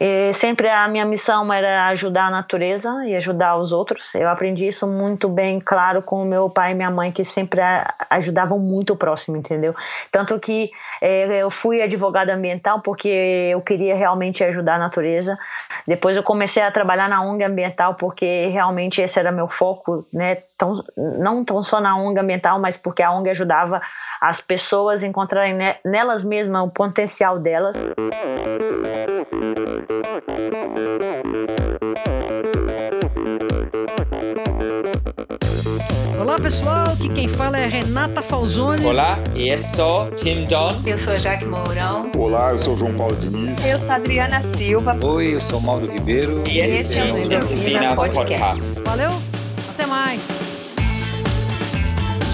E sempre a minha missão era ajudar a natureza e ajudar os outros. Eu aprendi isso muito bem claro com o meu pai e minha mãe, que sempre ajudavam muito o próximo, entendeu? Tanto que é, eu fui advogada ambiental porque eu queria realmente ajudar a natureza. Depois eu comecei a trabalhar na ONG ambiental porque realmente esse era meu foco, né? Tão, não tão só na ONG ambiental, mas porque a ONG ajudava as pessoas a encontrarem nelas mesmas o potencial delas. Olá pessoal, aqui quem fala é Renata Falzoni. Olá, eu sou Tim Don. Eu sou Jaque Mourão. Olá, eu sou João Paulo Diniz. Eu sou Adriana Silva. Oi, eu sou Mauro Ribeiro. E esse é o Endorfina Podcast. Valeu,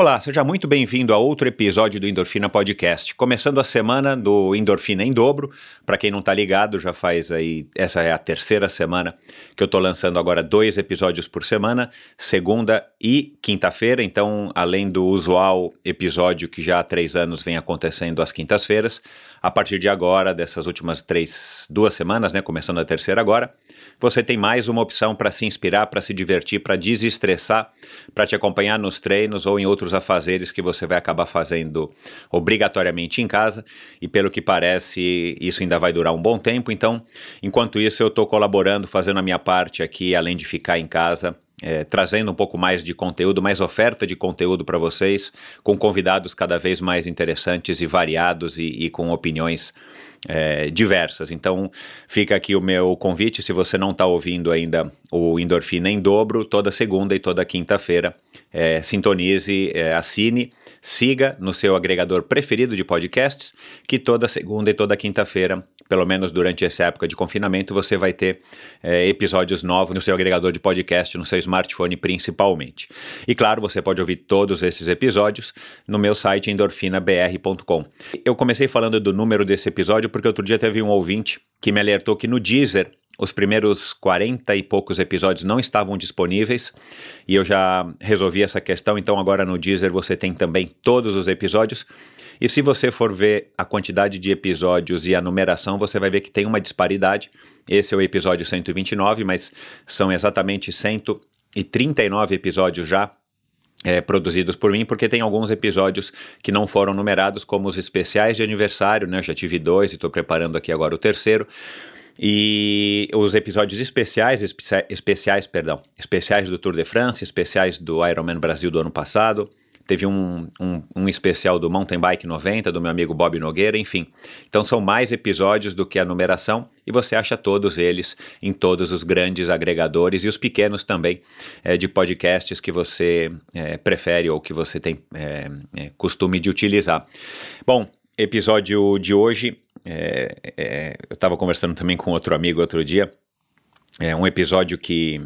Olá, seja muito bem-vindo a outro episódio do Endorfina Podcast. Começando a semana do Endorfina em dobro. Para quem não está ligado, já faz aí, essa é a terceira semana que eu estou lançando agora dois episódios por semana, segunda e quinta-feira. Então, além do usual episódio que já há três anos vem acontecendo às quintas-feiras, a partir de agora, dessas últimas três, duas semanas, né, começando a terceira agora, você tem mais uma opção para se inspirar, para se divertir, para desestressar, para te acompanhar nos treinos ou em outros afazeres que você vai acabar fazendo obrigatoriamente em casa. E pelo que parece, isso ainda vai durar um bom tempo. Então, enquanto isso, eu estou colaborando, fazendo a minha parte aqui, além de ficar em casa, é, trazendo um pouco mais de conteúdo, mais oferta de conteúdo para vocês, com convidados cada vez mais interessantes e variados e, e com opiniões é, diversas. Então, fica aqui o meu convite. Se você não está ouvindo ainda o Endorfina em dobro, toda segunda e toda quinta-feira, é, sintonize, é, assine, siga no seu agregador preferido de podcasts, que toda segunda e toda quinta-feira pelo menos durante essa época de confinamento, você vai ter é, episódios novos no seu agregador de podcast, no seu smartphone principalmente. E claro, você pode ouvir todos esses episódios no meu site endorfinabr.com. Eu comecei falando do número desse episódio porque outro dia teve um ouvinte que me alertou que no Deezer os primeiros 40 e poucos episódios não estavam disponíveis e eu já resolvi essa questão, então agora no Deezer você tem também todos os episódios. E se você for ver a quantidade de episódios e a numeração, você vai ver que tem uma disparidade. Esse é o episódio 129, mas são exatamente 139 episódios já é, produzidos por mim, porque tem alguns episódios que não foram numerados, como os especiais de aniversário, né? Eu já tive dois e estou preparando aqui agora o terceiro. E os episódios especiais, especiais, perdão, especiais do Tour de France, especiais do Ironman Brasil do ano passado, teve um, um, um, especial do Mountain Bike 90, do meu amigo Bob Nogueira, enfim. Então são mais episódios do que a numeração e você acha todos eles em todos os grandes agregadores e os pequenos também é, de podcasts que você é, prefere ou que você tem é, costume de utilizar. Bom, episódio de hoje, eu estava conversando também com outro amigo outro dia, é um episódio que,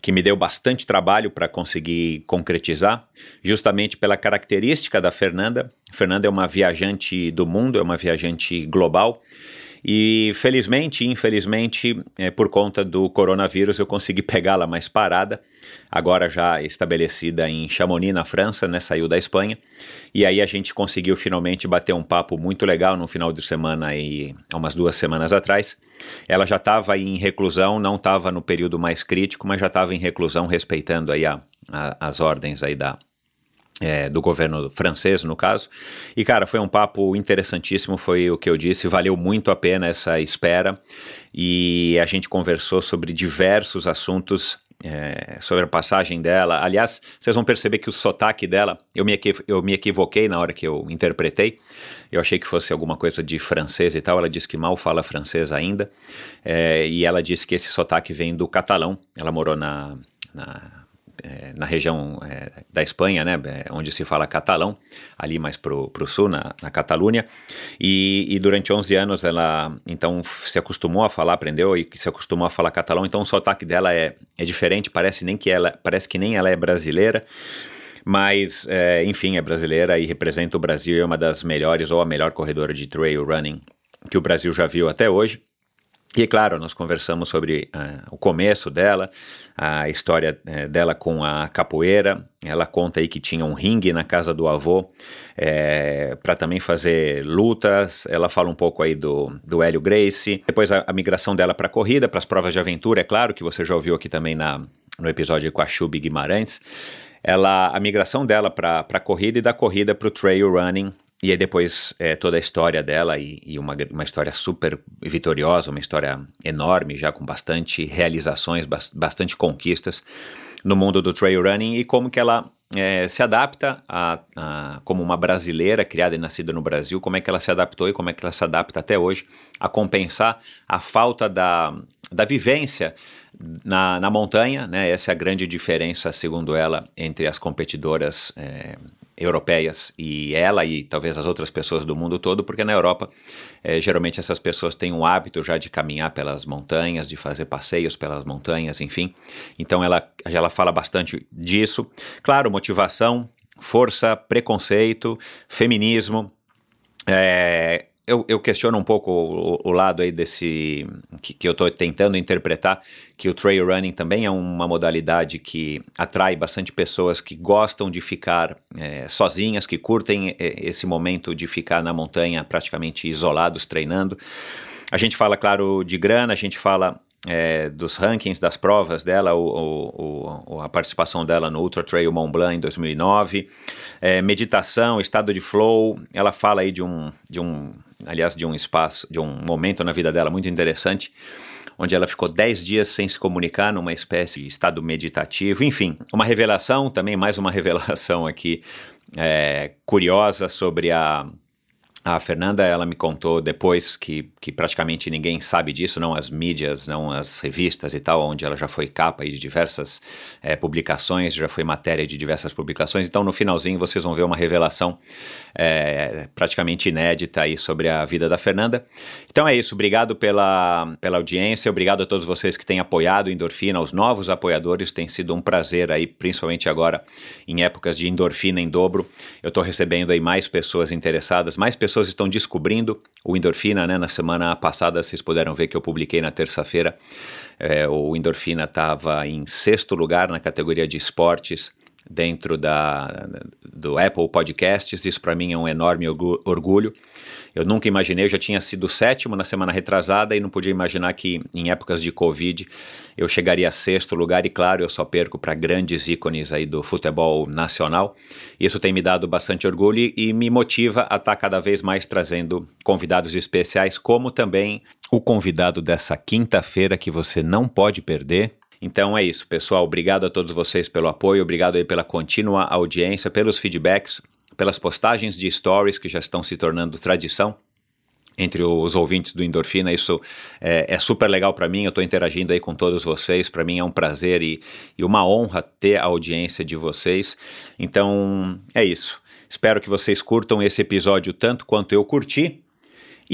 que me deu bastante trabalho para conseguir concretizar, justamente pela característica da Fernanda. Fernanda é uma viajante do mundo, é uma viajante global. E felizmente, infelizmente, é, por conta do coronavírus, eu consegui pegá-la mais parada, agora já estabelecida em Chamonix, na França, né? Saiu da Espanha. E aí a gente conseguiu finalmente bater um papo muito legal no final de semana aí, umas duas semanas atrás. Ela já estava em reclusão, não estava no período mais crítico, mas já estava em reclusão, respeitando aí a, a, as ordens aí da, é, do governo francês, no caso. E, cara, foi um papo interessantíssimo, foi o que eu disse, valeu muito a pena essa espera. E a gente conversou sobre diversos assuntos. É, sobre a passagem dela. Aliás, vocês vão perceber que o sotaque dela, eu me, eu me equivoquei na hora que eu interpretei. Eu achei que fosse alguma coisa de francês e tal. Ela disse que mal fala francês ainda. É, e ela disse que esse sotaque vem do catalão. Ela morou na, na é, na região é, da Espanha, né, é, onde se fala catalão, ali mais para o sul, na, na Catalunha, e, e, durante 11 anos ela então se acostumou a falar, aprendeu e se acostumou a falar catalão, então o sotaque dela é, é diferente, parece, nem que ela, parece que nem ela é brasileira, mas, é, enfim, é brasileira e representa o Brasil, é uma das melhores ou a melhor corredora de trail running que o Brasil já viu até hoje. E claro, nós conversamos sobre uh, o começo dela, a história uh, dela com a capoeira. Ela conta aí que tinha um ringue na casa do avô é, eh, para também fazer lutas. Ela fala um pouco aí do, do Hélio Gracie. Depois a, a migração dela para a corrida, para as provas de aventura, é claro, que você já ouviu aqui também na, no episódio com a Chubi Guimarães. Ela, a migração dela para a corrida e da corrida para o trail running e aí depois é, toda a história dela e, e, uma, uma história super vitoriosa, uma história enorme, já com bastante realizações, bastante conquistas no mundo do trail running e como que ela é, se adapta a, a, como uma brasileira criada e nascida no Brasil, como é que ela se adaptou e como é que ela se adapta até hoje a compensar a falta da, da vivência na, na montanha, né? Essa é a grande diferença, segundo ela, entre as competidoras é, europeias e ela e talvez as outras pessoas do mundo todo, porque na Europa é, geralmente essas pessoas têm um hábito já de caminhar pelas montanhas, de fazer passeios pelas montanhas, enfim. Então ela, ela fala bastante disso. Claro, motivação, força, preconceito, feminismo. É, eu, eu, questiono um pouco o, o lado aí desse que, que eu estou tentando interpretar que o trail running também é uma modalidade que atrai bastante pessoas que gostam de ficar é, sozinhas, que curtem é, esse momento de ficar na montanha praticamente isolados treinando. A gente fala, claro, de grana, a gente fala é, dos rankings das provas dela, o, o, o, a participação dela no Ultra Trail Mont Blanc em 2009, é, meditação, estado de flow, ela fala aí de um, de um aliás, de um espaço, de um momento na vida dela muito interessante, onde ela ficou 10 dias sem se comunicar, numa espécie de estado meditativo. Enfim, uma revelação, também mais uma revelação aqui é, curiosa sobre a a Fernanda, ela me contou depois que, que praticamente ninguém sabe disso, não as mídias, não as revistas e tal, onde ela já foi capa de diversas é, publicações, já foi matéria de diversas publicações. Então, no finalzinho, vocês vão ver uma revelação é, praticamente inédita aí sobre a vida da Fernanda. Então é isso, obrigado pela, pela audiência, obrigado a todos vocês que têm apoiado Endorfina, os novos apoiadores, tem sido um prazer aí, principalmente agora em épocas de endorfina em dobro. Eu estou recebendo aí mais pessoas interessadas, mais pessoas pessoas estão descobrindo o Endorfina, né? Na semana passada vocês puderam ver que eu publiquei na terça-feira. É, o Endorfina estava em sexto lugar na categoria de esportes dentro da, do Apple Podcasts. Isso para mim é um enorme orgulho. Eu nunca imaginei, eu já tinha sido sétimo na semana retrasada e não podia imaginar que em épocas de Covid eu chegaria a sexto lugar e claro, eu só perco para grandes ícones aí do futebol nacional. Isso tem me dado bastante orgulho e me motiva a estar tá cada vez mais trazendo convidados especiais, como também o convidado dessa quinta-feira que você não pode perder, então é isso, pessoal. Obrigado a todos vocês pelo apoio, obrigado aí pela contínua audiência, pelos feedbacks pelas postagens de stories que já estão se tornando tradição entre os ouvintes do Endorfina. Isso é, é super legal para mim. Eu estou interagindo aí com todos vocês. Para mim é um prazer e, e uma honra ter a audiência de vocês. Então é isso. Espero que vocês curtam esse episódio tanto quanto eu curti.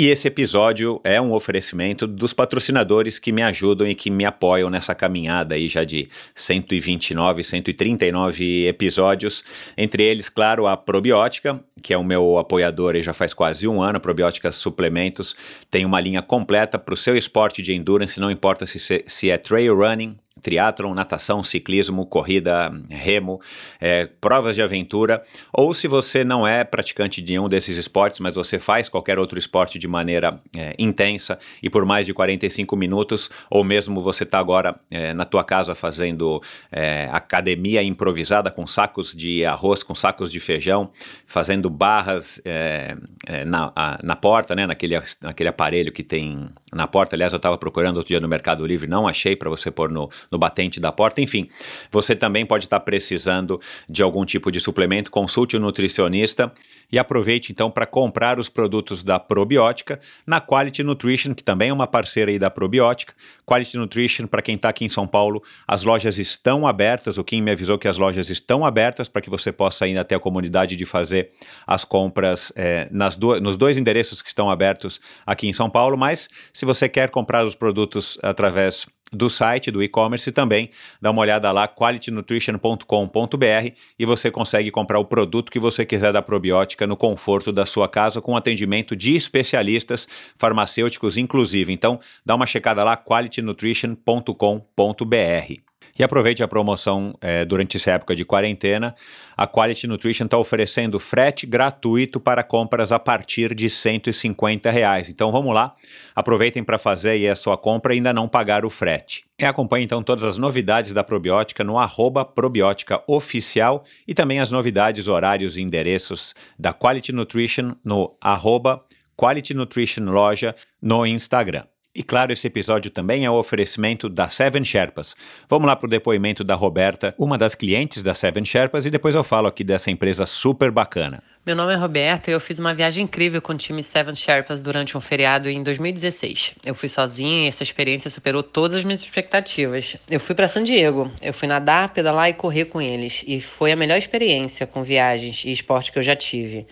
E esse episódio é um oferecimento dos patrocinadores que me ajudam e que me apoiam nessa caminhada aí já de 129, 139 episódios. Entre eles, claro, a Probiótica, que é o meu apoiador e já faz quase um ano, Probióticas Suplementos, tem uma linha completa para o seu esporte de endurance, não importa se, se é trail running, triatlon, natação, ciclismo, corrida, remo, é, provas de aventura, ou se você não é praticante de um desses esportes, mas você faz qualquer outro esporte de maneira é, intensa e por mais de 45 minutos, ou mesmo você está agora é, na tua casa fazendo é, academia improvisada com sacos de arroz, com sacos de feijão, fazendo barras é, é, na, a, na porta, né, naquele, naquele aparelho que tem na porta. Aliás, eu estava procurando outro dia no Mercado Livre, não achei para você pôr no, no batente da porta. Enfim, você também pode estar precisando de algum tipo de suplemento, consulte o nutricionista e aproveite então para comprar os produtos da Probiótica na Quality Nutrition, que também é uma parceira aí da Probiótica. Quality Nutrition, para quem está aqui em São Paulo, as lojas estão abertas. O Kim me avisou que as lojas estão abertas para que você possa ir até a comunidade de fazer as compras é, nas do, nos dois endereços que estão abertos aqui em São Paulo. Mas se você quer comprar os produtos através do site, do e-commerce também. Dá uma olhada lá, qualitynutrition.com.br e você consegue comprar o produto que você quiser da probiótica no conforto da sua casa com atendimento de especialistas farmacêuticos inclusive. Então, dá uma checada lá, qualitynutrition.com.br. E aproveite a promoção é, durante essa época de quarentena. A Quality Nutrition está oferecendo frete gratuito para compras a partir de 150 reais. Então vamos lá, aproveitem para fazer aí a sua compra e ainda não pagar o frete. E acompanhe então todas as novidades da probiótica no arroba probiótica oficial e também as novidades, horários e endereços da Quality Nutrition no arroba Quality Nutrition Loja no Instagram. E claro, esse episódio também é o oferecimento da Seven Sherpas. Vamos lá para o depoimento da Roberta, uma das clientes da Seven Sherpas, e depois eu falo aqui dessa empresa super bacana. Meu nome é Roberta e eu fiz uma viagem incrível com o time Seven Sherpas durante um feriado em 2016. Eu fui sozinha e essa experiência superou todas as minhas expectativas. Eu fui para San Diego, eu fui nadar, pedalar e correr com eles, e foi a melhor experiência com viagens e esporte que eu já tive.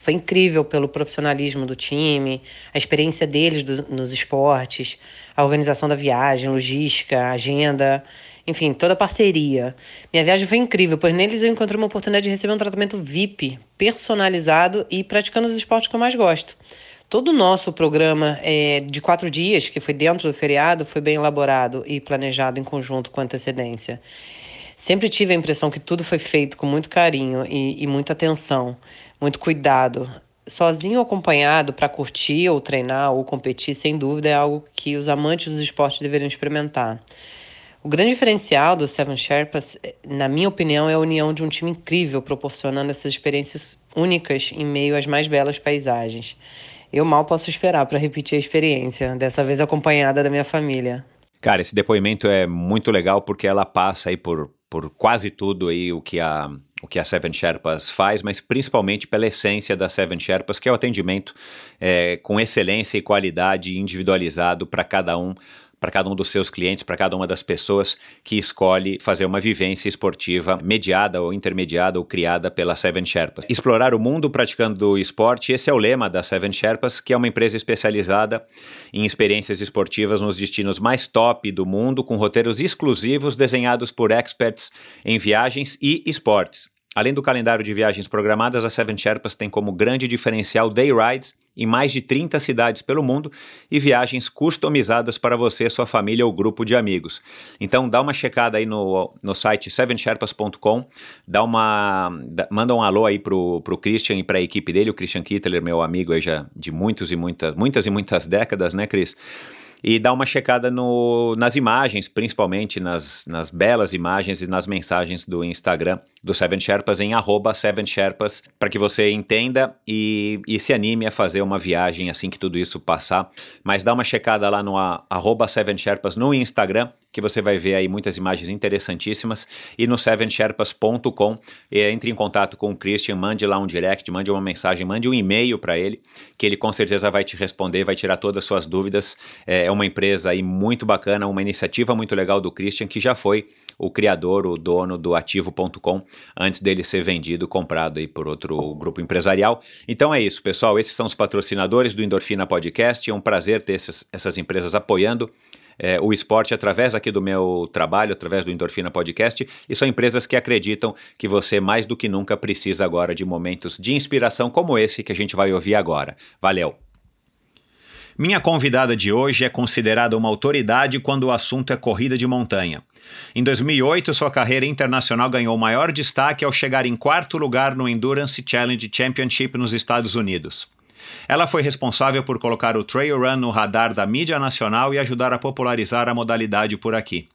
Foi incrível pelo profissionalismo do time, a experiência deles do, nos esportes, a organização da viagem, logística, agenda, enfim, toda a parceria. Minha viagem foi incrível, pois neles eu encontrei uma oportunidade de receber um tratamento VIP, personalizado e praticando os esportes que eu mais gosto. Todo o nosso programa é, de quatro dias, que foi dentro do feriado, foi bem elaborado e planejado em conjunto com antecedência. Sempre tive a impressão que tudo foi feito com muito carinho e, e muita atenção muito cuidado. Sozinho ou acompanhado para curtir ou treinar ou competir, sem dúvida, é algo que os amantes dos esportes deveriam experimentar. O grande diferencial do Seven Sherpas, na minha opinião, é a união de um time incrível, proporcionando essas experiências únicas em meio às mais belas paisagens. Eu mal posso esperar para repetir a experiência, dessa vez acompanhada da minha família. Cara, esse depoimento é muito legal porque ela passa aí por, por quase tudo aí o que a o que a Seven Sherpas faz, mas principalmente pela essência da Seven Sherpas, que é o atendimento é, com excelência e qualidade individualizado para cada um para cada um dos seus clientes, para cada uma das pessoas que escolhe fazer uma vivência esportiva mediada ou intermediada ou criada pela Seven Sherpas. Explorar o mundo praticando esporte, esse é o lema da Seven Sherpas, que é uma empresa especializada em experiências esportivas nos destinos mais top do mundo, com roteiros exclusivos desenhados por experts em viagens e esportes. Além do calendário de viagens programadas, a Seven Sherpas tem como grande diferencial day rides em mais de 30 cidades pelo mundo e viagens customizadas para você, sua família ou grupo de amigos. Então dá uma checada aí no, no site sevensherpas.com, dá uma manda um alô aí pro, pro Christian e para a equipe dele, o Christian Kittler, meu amigo aí já de muitos e muitas, muitas e muitas décadas, né, Cris? E dá uma checada no, nas imagens, principalmente nas, nas belas imagens e nas mensagens do Instagram do Seven Sherpas em arroba Seven Sherpas, para que você entenda e, e, se anime a fazer uma viagem assim que tudo isso passar. Mas dá uma checada lá no arroba Seven Sherpas no Instagram, que você vai ver aí muitas imagens interessantíssimas, e no sevensherpas.com, entre em contato com o Christian, mande lá um direct, mande uma mensagem, mande um e-mail para ele, que ele com certeza vai te responder, vai tirar todas as suas dúvidas. É, é uma empresa aí muito bacana, uma iniciativa muito legal do Christian, que já foi o criador, o dono do ativo.com, antes dele ser vendido, comprado aí por outro grupo empresarial. Então é isso, pessoal. Esses são os patrocinadores do Endorfina Podcast. É um prazer ter esses, essas empresas apoiando é, o esporte através aqui do meu trabalho, através do Endorfina Podcast, e são empresas que acreditam que você mais do que nunca precisa agora de momentos de inspiração como esse que a gente vai ouvir agora. Valeu! Minha convidada de hoje é considerada uma autoridade quando o assunto é corrida de montanha. Em 2008, sua carreira internacional ganhou maior destaque ao chegar em quarto lugar no Endurance Challenge Championship nos Estados Unidos. Ela foi responsável por colocar o trail run no radar da mídia nacional e ajudar a popularizar a modalidade por aqui.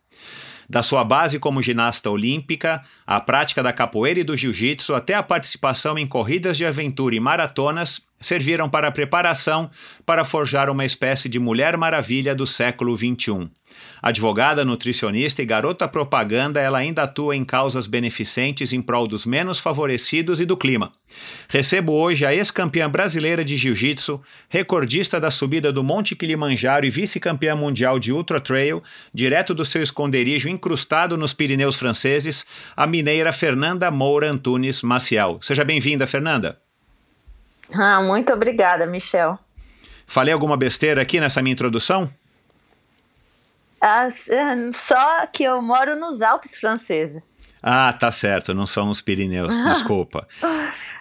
Da sua base como ginasta olímpica, a prática da capoeira e do jiu-jitsu até a participação em corridas de aventura e maratonas serviram para a preparação para forjar uma espécie de Mulher Maravilha do século XXI. Advogada, nutricionista e garota propaganda, ela ainda atua em causas beneficentes em prol dos menos favorecidos e do clima. Recebo hoje a ex-campeã brasileira de jiu-jitsu, recordista da subida do Monte Kilimanjaro e vice-campeã mundial de ultra trail, direto do seu esconderijo incrustado nos Pirineus franceses, a mineira Fernanda Moura Antunes Maciel. Seja bem-vinda, Fernanda. Ah, muito obrigada, Michel. Falei alguma besteira aqui nessa minha introdução? Ah, só que eu moro nos Alpes franceses. Ah, tá certo, não são os Pirineus, desculpa.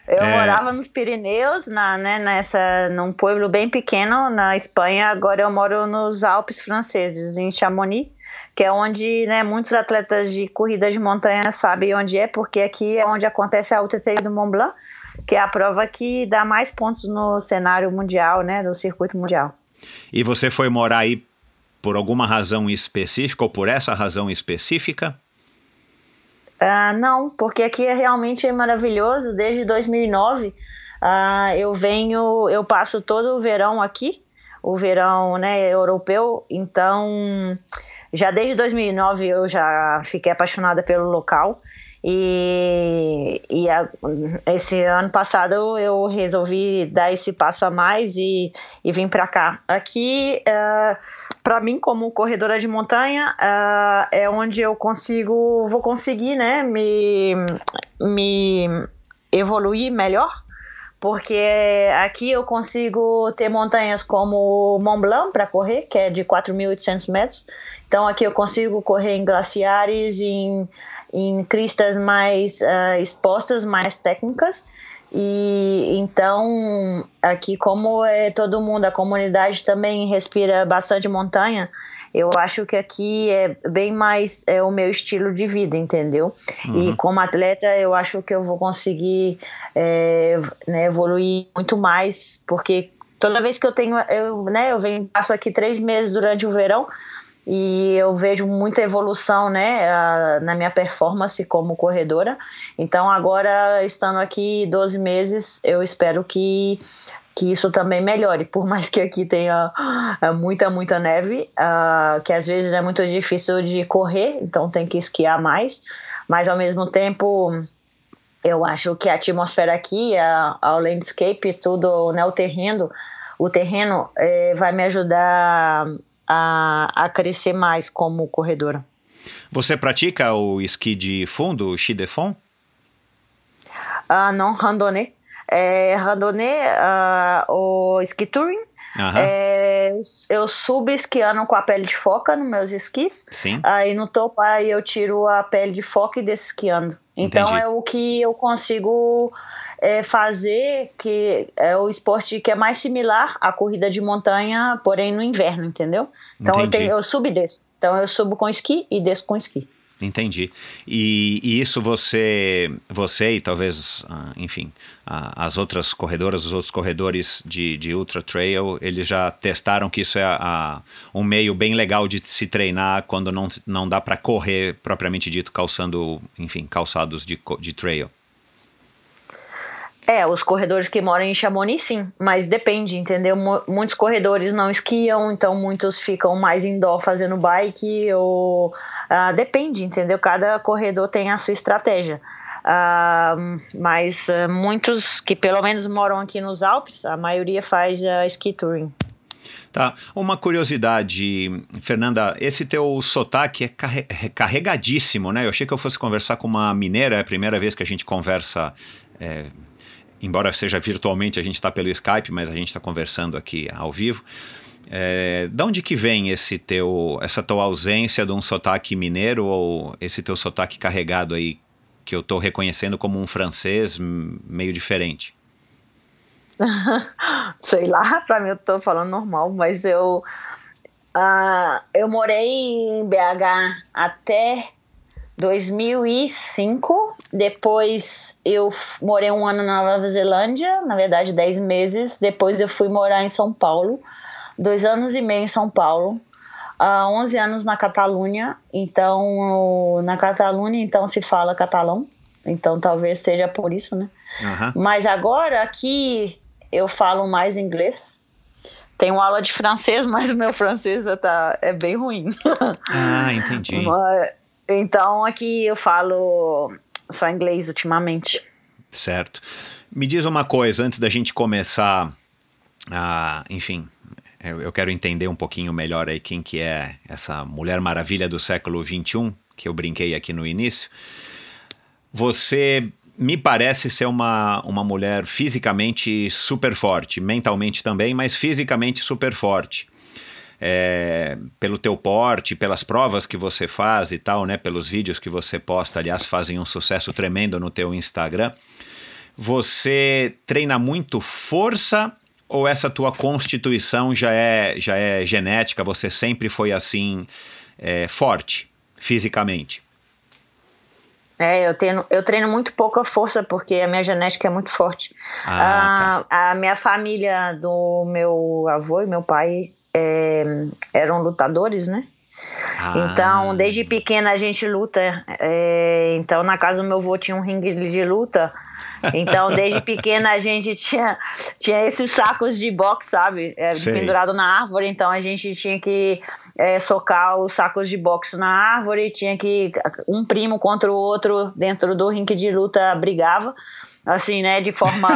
eu é... morava nos Pirineus, na, né, nessa, num pueblo bem pequeno na Espanha, agora eu moro nos Alpes franceses, em Chamonix, que é onde né, muitos atletas de corrida de montanha sabem onde é, porque aqui é onde acontece a Ultra Trail do Mont Blanc, que é a prova que dá mais pontos no cenário mundial, né, do circuito mundial. E você foi morar aí por alguma razão específica ou por essa razão específica? Uh, não, porque aqui é realmente maravilhoso. Desde 2009 uh, ah, eu venho, eu passo todo o verão aqui, o verão né, europeu. Então, já desde 2009 eu já fiquei apaixonada pelo local. E, e a, esse ano passado eu resolvi dar esse passo a mais e, e vim para cá. Aqui, uh, para mim, como corredora de montanha, uh, é onde eu consigo, vou conseguir, né, me, me evoluir melhor porque aqui eu consigo ter montanhas como Mont Blanc para correr, que é de 4.800 metros. Então aqui eu consigo correr em glaciares, em, em cristas mais uh, expostas, mais técnicas. E então aqui como é todo mundo, a comunidade também respira bastante montanha, eu acho que aqui é bem mais é o meu estilo de vida, entendeu? Uhum. E como atleta, eu acho que eu vou conseguir é, né, evoluir muito mais, porque toda vez que eu tenho, eu, né, eu venho, passo aqui três meses durante o verão, e eu vejo muita evolução né, na minha performance como corredora. Então, agora, estando aqui 12 meses, eu espero que que isso também melhore, por mais que aqui tenha ah, muita, muita neve, uh, que às vezes é muito difícil de correr, então tem que esquiar mais, mas ao mesmo tempo eu acho que a atmosfera aqui, a, a landscape, tudo, né, o terreno, o terreno é, vai me ajudar a, a crescer mais como corredora. Você pratica o esqui de fundo, o ski de fond? Ah, não, randonnée é, randonnée, uh, o ski touring. Uhum. É, eu subo esquiando com a pele de foca nos meus esquis. Sim. Aí no topo aí eu tiro a pele de foca e desço esquiando. Então Entendi. é o que eu consigo é, fazer, que é o esporte que é mais similar à corrida de montanha, porém no inverno, entendeu? Então eu, tenho, eu subo e desço. Então eu subo com esqui e desço com esqui. Entendi. E, e, isso você, você e talvez, ah, enfim, as outras corredoras, os outros corredores de, de ultra trail, eles já testaram que isso é a, a, um meio bem legal de se treinar quando não, não dá para correr propriamente dito calçando, enfim, calçados de, de trail. É, os corredores que moram em Chamonix, sim, mas depende, entendeu? muitos corredores não esquiam, então muitos ficam mais indoor fazendo bike, ou uh, depende, entendeu? Cada corredor tem a sua estratégia. Uh, mas uh, muitos que pelo menos moram aqui nos Alpes, a maioria faz uh, ski touring. Tá. Uma curiosidade, Fernanda, esse teu sotaque é carregadíssimo, né? Eu achei que eu fosse conversar com uma mineira, é a primeira vez que a gente conversa é, embora seja virtualmente, a gente está pelo Skype, mas a gente está conversando aqui ao vivo. É, da onde que vem esse teu, essa tua ausência de um sotaque mineiro ou esse teu sotaque carregado aí que eu estou reconhecendo como um francês meio diferente? Sei lá, para mim eu estou falando normal, mas eu uh, eu morei em BH até 2005. Depois eu morei um ano na Nova Zelândia, na verdade 10 meses. Depois eu fui morar em São Paulo, dois anos e meio em São Paulo. Uh, 11 anos na Catalunha, então na Catalunha então se fala catalão, então talvez seja por isso, né? Uhum. Mas agora aqui eu falo mais inglês, tenho aula de francês, mas o meu francês tá, é bem ruim. Ah, entendi. Então aqui eu falo só inglês ultimamente. Certo. Me diz uma coisa, antes da gente começar a, enfim, eu, eu quero entender um pouquinho melhor aí quem que é essa Mulher Maravilha do século XXI, que eu brinquei aqui no início. Você me parece ser uma, uma mulher fisicamente super forte, mentalmente também, mas fisicamente super forte. É, pelo teu porte, pelas provas que você faz e tal, né? Pelos vídeos que você posta, aliás, fazem um sucesso tremendo no teu Instagram. Você treina muito força ou essa tua constituição já é, já é genética? Você sempre foi assim é, forte fisicamente? É, eu treino, eu treino muito pouca força porque a minha genética é muito forte. Ah, a, tá. a minha família do meu avô e meu pai é, eram lutadores, né? Ah. Então, desde pequena a gente luta. É, então, na casa do meu avô tinha um ringue de luta. Então, desde pequena a gente tinha, tinha esses sacos de boxe, sabe? É, pendurado na árvore. Então, a gente tinha que é, socar os sacos de boxe na árvore. Tinha que. Um primo contra o outro dentro do ringue de luta brigava. Assim, né? De forma.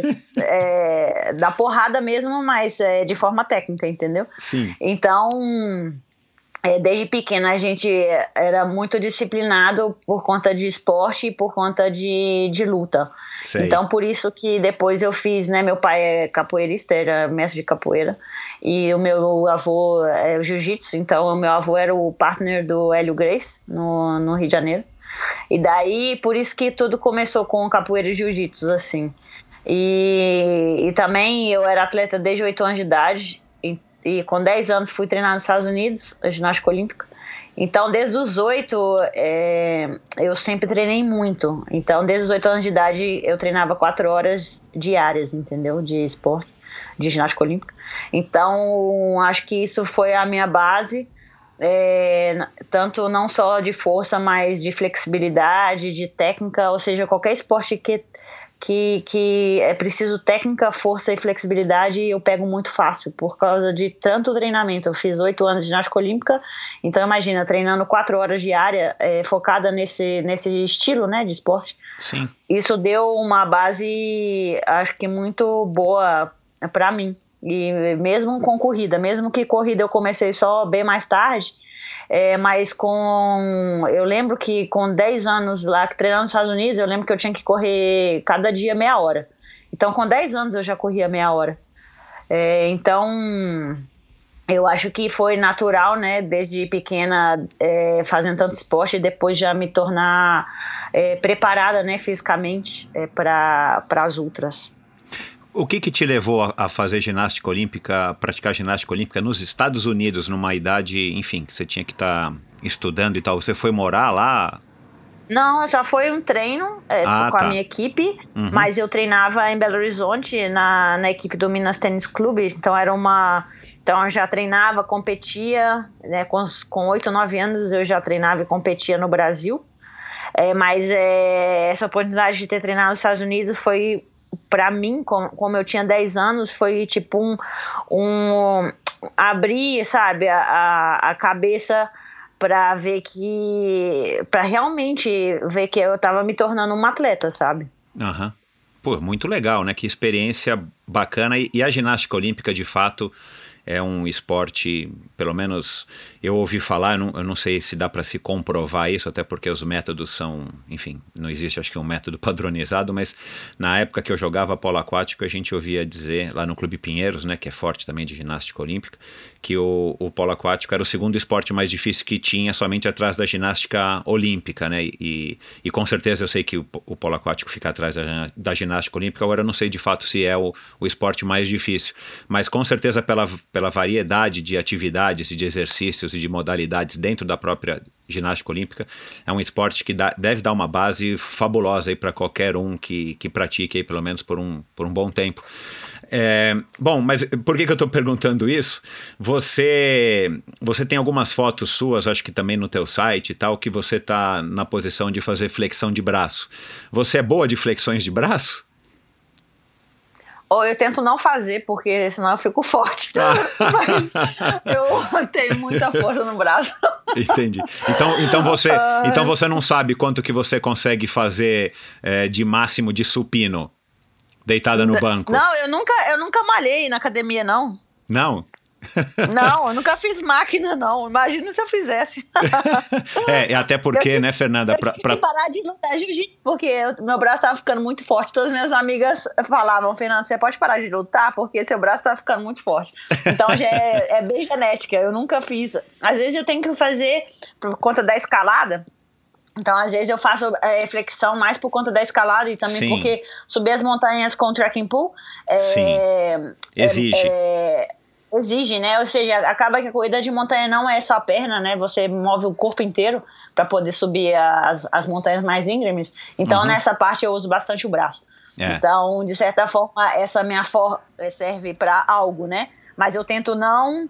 é, da porrada mesmo, mas é, de forma técnica, entendeu? Sim. Então é, desde pequena a gente era muito disciplinado por conta de esporte e por conta de, de luta. Sei. Então, por isso que depois eu fiz, né? Meu pai é capoeirista, era mestre de capoeira, e o meu avô é jiu-jitsu, então o meu avô era o partner do Hélio Grace, no, no Rio de Janeiro. E daí, por isso que tudo começou com capoeira e jiu-jitsu, assim. E, e também eu era atleta desde 8 anos de idade, e com 10 anos fui treinar nos Estados Unidos, a ginástica olímpica. Então, desde os 8, é, eu sempre treinei muito. Então, desde os 8 anos de idade, eu treinava 4 horas diárias, entendeu? De esporte, de ginástica olímpica. Então, acho que isso foi a minha base, é, tanto não só de força, mas de flexibilidade, de técnica, ou seja, qualquer esporte que que, que é preciso técnica, força e flexibilidade eu pego muito fácil por causa de tanto treinamento. Eu fiz oito anos de ginástica olímpica, então imagina, treinando quatro horas diária, é, focada nesse, nesse estilo né, de esporte. Sim. Isso deu uma base, acho que muito boa para mim. E mesmo com corrida, mesmo que corrida eu comecei só bem mais tarde, é, mas com. Eu lembro que com 10 anos lá, treinando nos Estados Unidos, eu lembro que eu tinha que correr cada dia meia hora. Então, com 10 anos eu já corria meia hora. É, então, eu acho que foi natural, né, desde pequena, é, fazendo tanto esporte e depois já me tornar é, preparada, né, fisicamente é, para as ultras. O que, que te levou a, fazer ginástica olímpica, praticar ginástica olímpica nos Estados Unidos, numa idade, enfim, que você tinha que estar tá estudando e tal? Você foi morar lá? Não, só foi um treino é, ah, com tá. a minha equipe, uhum. mas eu treinava em Belo Horizonte, na, na equipe do Minas Tênis Clube, então era uma... Então eu já treinava, competia, né, com, com 8, 9 anos eu já treinava e competia no Brasil, é, mas é, essa oportunidade de ter treinado nos Estados Unidos foi para mim, como, como, eu tinha 10 anos, foi tipo um, um abrir, sabe, a, a cabeça para ver que para realmente ver que eu tava me tornando uma atleta, sabe? Aham. Uhum. Pô, muito legal, né? Que experiência bacana e, e a ginástica olímpica de fato é um esporte, pelo menos eu ouvi falar, eu não, eu não sei se dá para se comprovar isso, até porque os métodos são, enfim, não existe acho que um método padronizado, mas na época que eu jogava polo aquático, a gente ouvia dizer, lá no Clube Pinheiros, né, que é forte também de ginástica olímpica, que o, o polo aquático era o segundo esporte mais difícil que tinha, somente atrás da ginástica olímpica, né, e, e com certeza eu sei que o, o polo aquático fica atrás da, da ginástica olímpica, agora eu não sei de fato se é o, o esporte mais difícil, mas com certeza pela pela variedade de atividades e de exercícios e de modalidades dentro da própria ginástica olímpica, é um esporte que dá, deve dar uma base fabulosa para qualquer um que, que pratique aí, pelo menos por um, por um bom tempo. É, bom, mas por que, que eu estou perguntando isso? Você você tem algumas fotos suas, acho que também no teu site e tal, que você está na posição de fazer flexão de braço. Você é boa de flexões de braço? Ou eu tento não fazer, porque senão eu fico forte. Mas eu tenho muita força no braço. Entendi. Então, então, você, então você não sabe quanto que você consegue fazer é, de máximo de supino deitada no banco? Não, eu nunca, eu nunca malhei na academia, não. Não? Não, eu nunca fiz máquina, não. Imagina se eu fizesse. é, até porque, tive, né, Fernanda? Eu pra, pra... parar de lutar jiu-jitsu, porque eu, meu braço estava ficando muito forte. Todas as minhas amigas falavam, Fernanda, você pode parar de lutar, porque seu braço está ficando muito forte. Então já é, é bem genética. Eu nunca fiz. Às vezes eu tenho que fazer por conta da escalada. Então, às vezes, eu faço é, flexão mais por conta da escalada e também Sim. porque subir as montanhas com o trekking pool é, Sim. exige. É, exige, né? Ou seja, acaba que a corrida de montanha não é só a perna, né? Você move o corpo inteiro para poder subir as, as montanhas mais íngremes. Então, uhum. nessa parte eu uso bastante o braço. É. Então, de certa forma, essa minha forma serve para algo, né? Mas eu tento não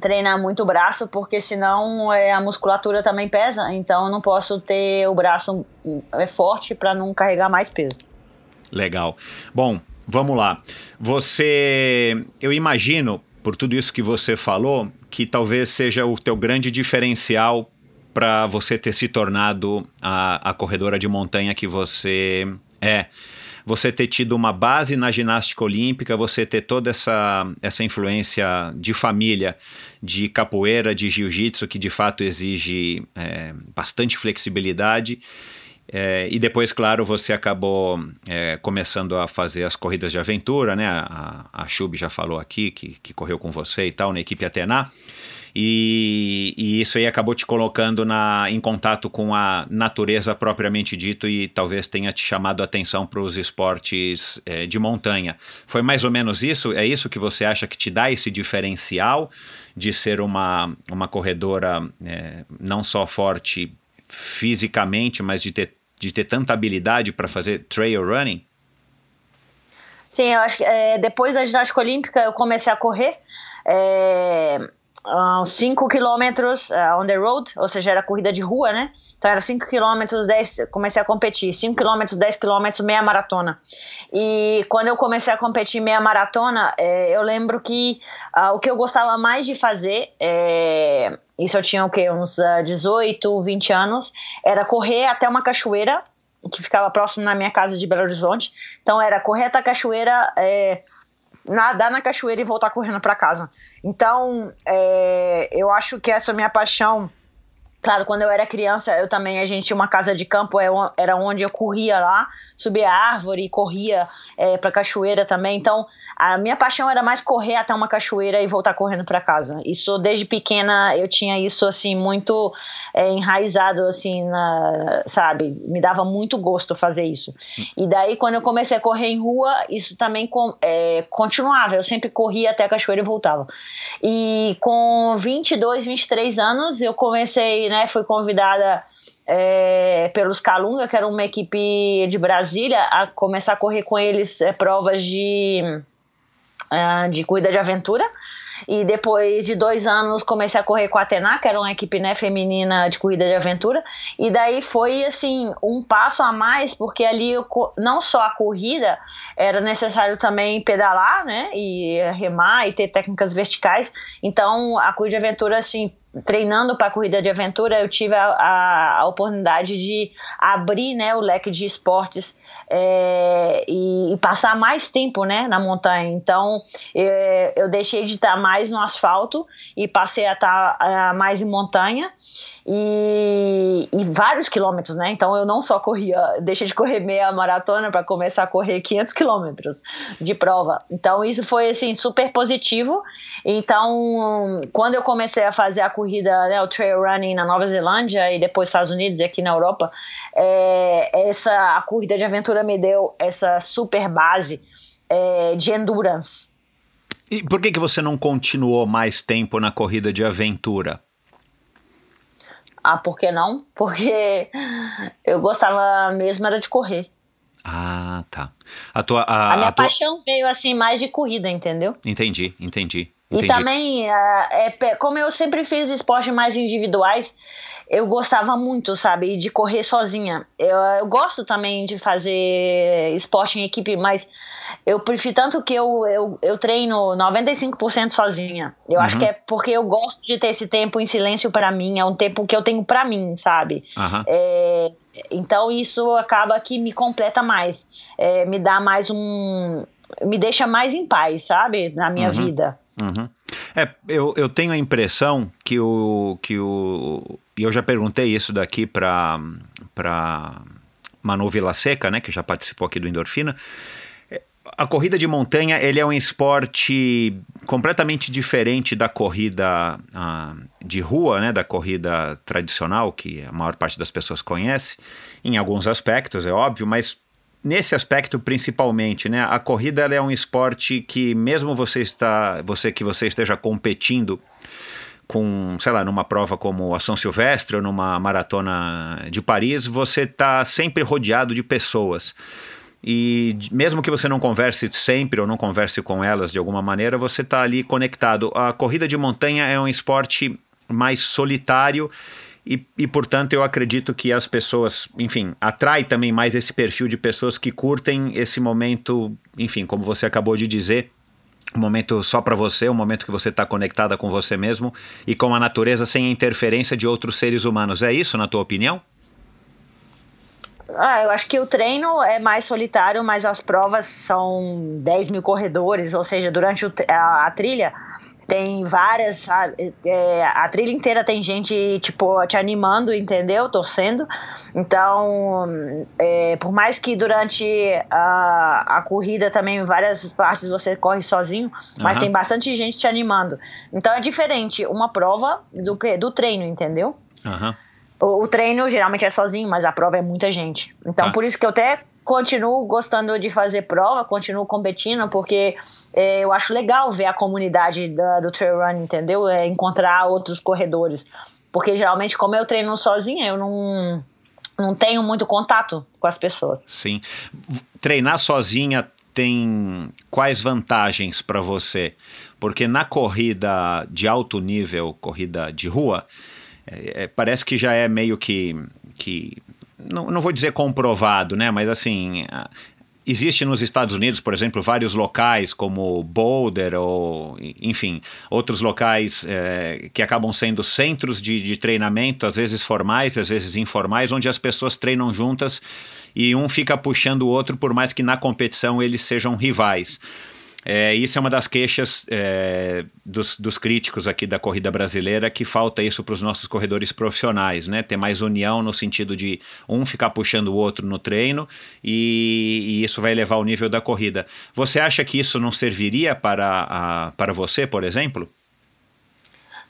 treinar muito o braço, porque senão é, a musculatura também pesa, então eu não posso ter o braço é, forte para não carregar mais peso. Legal. Bom, vamos lá. Você, eu imagino, por tudo isso que você falou, que talvez seja o teu grande diferencial para você ter se tornado a, a corredora de montanha que você é você ter tido uma base na ginástica olímpica, você ter toda essa, essa influência de família, de capoeira, de jiu-jitsu, que de fato exige é, bastante flexibilidade. É, e depois, claro, você acabou é, começando a fazer as corridas de aventura, né? A, Chub já falou aqui que, que correu com você e tal, na equipe Atena. E, e, isso aí acabou te colocando na, em contato com a natureza propriamente dito e talvez tenha te chamado a atenção para os esportes é, de montanha. Foi mais ou menos isso? É isso que você acha que te dá esse diferencial de ser uma, uma corredora é, não só forte fisicamente, mas de ter de ter tanta habilidade para fazer trail running? Sim, eu acho que é, depois da ginástica olímpica eu comecei a correr. É, 5 quilômetros uh, on the road, ou seja, era corrida de rua, né? Então era 5 quilômetros, 10, comecei a competir, 5 quilômetros, 10 quilômetros, meia maratona. E quando eu comecei a competir meia maratona, é, eu lembro que uh, o que eu gostava mais de fazer, é, isso eu tinha o quê? Uns uh, 18, 20 anos, era correr até uma cachoeira que ficava próximo na minha casa de Belo Horizonte. Então era correr até a cachoeira... É, nadar na cachoeira e voltar correndo para casa. Então, é, eu acho que essa minha paixão Claro, quando eu era criança, eu também, a gente tinha uma casa de campo, é era onde eu corria lá, subia a árvore, corria é, pra cachoeira também. Então, a minha paixão era mais correr até uma cachoeira e voltar correndo para casa. Isso, desde pequena, eu tinha isso, assim, muito é, enraizado, assim, na, sabe? Me dava muito gosto fazer isso. E daí, quando eu comecei a correr em rua, isso também com, é, continuava. Eu sempre corria até a cachoeira e voltava. E com 22, 23 anos, eu comecei né, foi convidada é, pelos Calunga, que era uma equipe de Brasília, a começar a correr com eles é, provas de, uh, de corrida de aventura. E depois de dois anos comecei a correr com a Atena, que era uma equipe né, feminina de corrida de aventura. E daí foi assim um passo a mais, porque ali eu, não só a corrida, era necessário também pedalar, né? E remar e ter técnicas verticais. Então a corrida de aventura, assim, treinando para a corrida de aventura, eu tive a, a, a, oportunidade de abrir né, o leque de esportes é, e, e, passar mais tempo né, na montanha. Então, é, eu deixei de estar mais no asfalto e passei a estar é, mais em montanha e, e, vários quilômetros, né? Então eu não só corria, deixei de correr meia maratona para começar a correr 500 quilômetros de prova. Então isso foi assim super positivo. Então quando eu comecei a fazer a corrida, né, o trail running na Nova Zelândia e depois Estados Unidos e aqui na Europa, é, essa a corrida de aventura me deu essa super base é, de endurance. E por que que você não continuou mais tempo na corrida de aventura? Ah, por que não? Porque eu gostava mesmo era de correr. Ah, tá. A, tua, a, a minha a tua... paixão veio assim mais de corrida, entendeu? Entendi, entendi. entendi. E também, uh, é, como eu sempre fiz esportes mais individuais, eu gostava muito, sabe, de correr sozinha. Eu, eu, gosto também de fazer esporte em equipe, mas eu prefiro tanto que eu, eu, eu treino 95% sozinha. Eu uhum. acho que é porque eu gosto de ter esse tempo em silêncio para mim, é um tempo que eu tenho para mim, sabe? Uhum. É, então isso acaba que me completa mais, é, me dá mais um. me deixa mais em paz, sabe? Na minha uhum. vida. Uhum. É, eu, eu tenho a impressão que o. Que o e eu já perguntei isso daqui para Manu Vila Seca, né, que já participou aqui do Endorfina. A corrida de montanha ele é um esporte completamente diferente da corrida ah, de rua, né, da corrida tradicional, que a maior parte das pessoas conhece, em alguns aspectos, é óbvio, mas nesse aspecto principalmente, né? A corrida é um esporte que mesmo você está, você que você esteja competindo com, sei lá, numa prova como a São Silvestre ou numa maratona de Paris, você está sempre rodeado de pessoas. E mesmo que você não converse sempre ou não converse com elas de alguma maneira, você está ali conectado. A corrida de montanha é um esporte mais solitário e, e, portanto, eu acredito que as pessoas, enfim, atrai também mais esse perfil de pessoas que curtem esse momento, enfim, como você acabou de dizer, um momento só para você, um momento que você está conectada com você mesmo e com a natureza sem a interferência de outros seres humanos. É isso, na tua opinião? Ah, eu acho que o treino é mais solitário, mas as provas são 10 mil corredores, ou seja, durante a, a trilha tem várias, sabe? É, a trilha inteira tem gente, tipo, te animando, entendeu? Torcendo. Então, é, por mais que durante a, a corrida também, em várias partes você corre sozinho, mas uhum. tem bastante gente te animando. Então é diferente uma prova do que do treino, entendeu? Uhum. O, o, treino geralmente é sozinho, mas a prova é muita gente. Então, ah. por isso que eu até continuo gostando de fazer prova, continuo competindo, porque é, eu acho legal ver a comunidade da, do trail run, entendeu? É, encontrar outros corredores. Porque geralmente, como eu treino sozinha, eu não, não tenho muito contato com as pessoas. Sim. Treinar sozinha tem quais vantagens para você? Porque na corrida de alto nível, corrida de rua, é, é, parece que já é meio que, que não, não vou dizer comprovado, né? Mas assim, Existe nos Estados Unidos, por exemplo, vários locais como Boulder ou, enfim, outros locais é, que acabam sendo centros de, de, treinamento, às vezes formais, às vezes informais, onde as pessoas treinam juntas e um fica puxando o outro, por mais que na competição eles sejam rivais. É, isso é uma das queixas é, dos, dos, críticos aqui da corrida brasileira, que falta isso para os nossos corredores profissionais, né? Ter mais união no sentido de um ficar puxando o outro no treino e, e isso vai elevar o nível da corrida. Você acha que isso não serviria para, a, para você, por exemplo?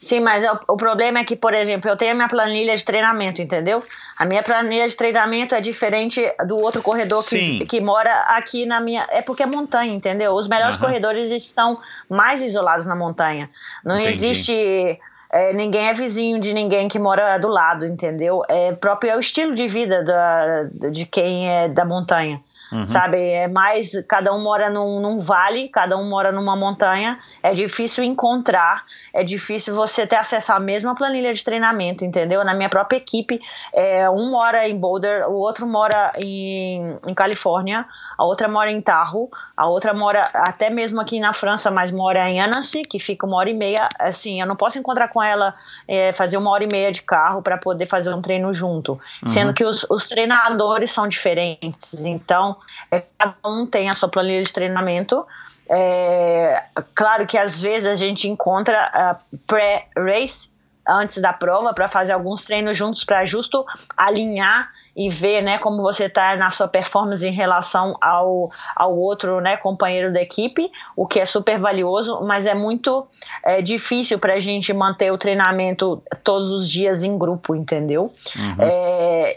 Sim, mas o, o, problema é que, por exemplo, eu tenho a minha planilha de treinamento, entendeu? A minha planilha de treinamento é diferente do outro corredor que, que mora aqui na minha. É porque é montanha, entendeu? Os melhores uhum. corredores estão mais isolados na montanha. Não Entendi. existe. É, ninguém é vizinho de ninguém que mora do lado, entendeu? É próprio é o estilo de vida da, de quem é da montanha. Uhum. Sabe? É mais. Cada um mora num, num, vale, cada um mora numa montanha. É difícil encontrar, é difícil você ter acesso à mesma planilha de treinamento, entendeu? Na minha própria equipe, é, um mora em Boulder, o outro mora em, em Califórnia, a outra mora em Tahoe, a outra mora até mesmo aqui na França, mas mora em Annecy, que fica uma hora e meia. Assim, eu não posso encontrar com ela, é, fazer uma hora e meia de carro para poder fazer um treino junto. Uhum. Sendo que os, os treinadores são diferentes. Então, é, cada um tem a sua planilha de treinamento. É, claro que às vezes a gente encontra uh, pré-race antes da prova para fazer alguns treinos juntos para justo alinhar e ver né, como você está na sua performance em relação ao, ao outro né, companheiro da equipe, o que é super valioso, mas é muito é, difícil para a gente manter o treinamento todos os dias em grupo, entendeu? Uhum. É,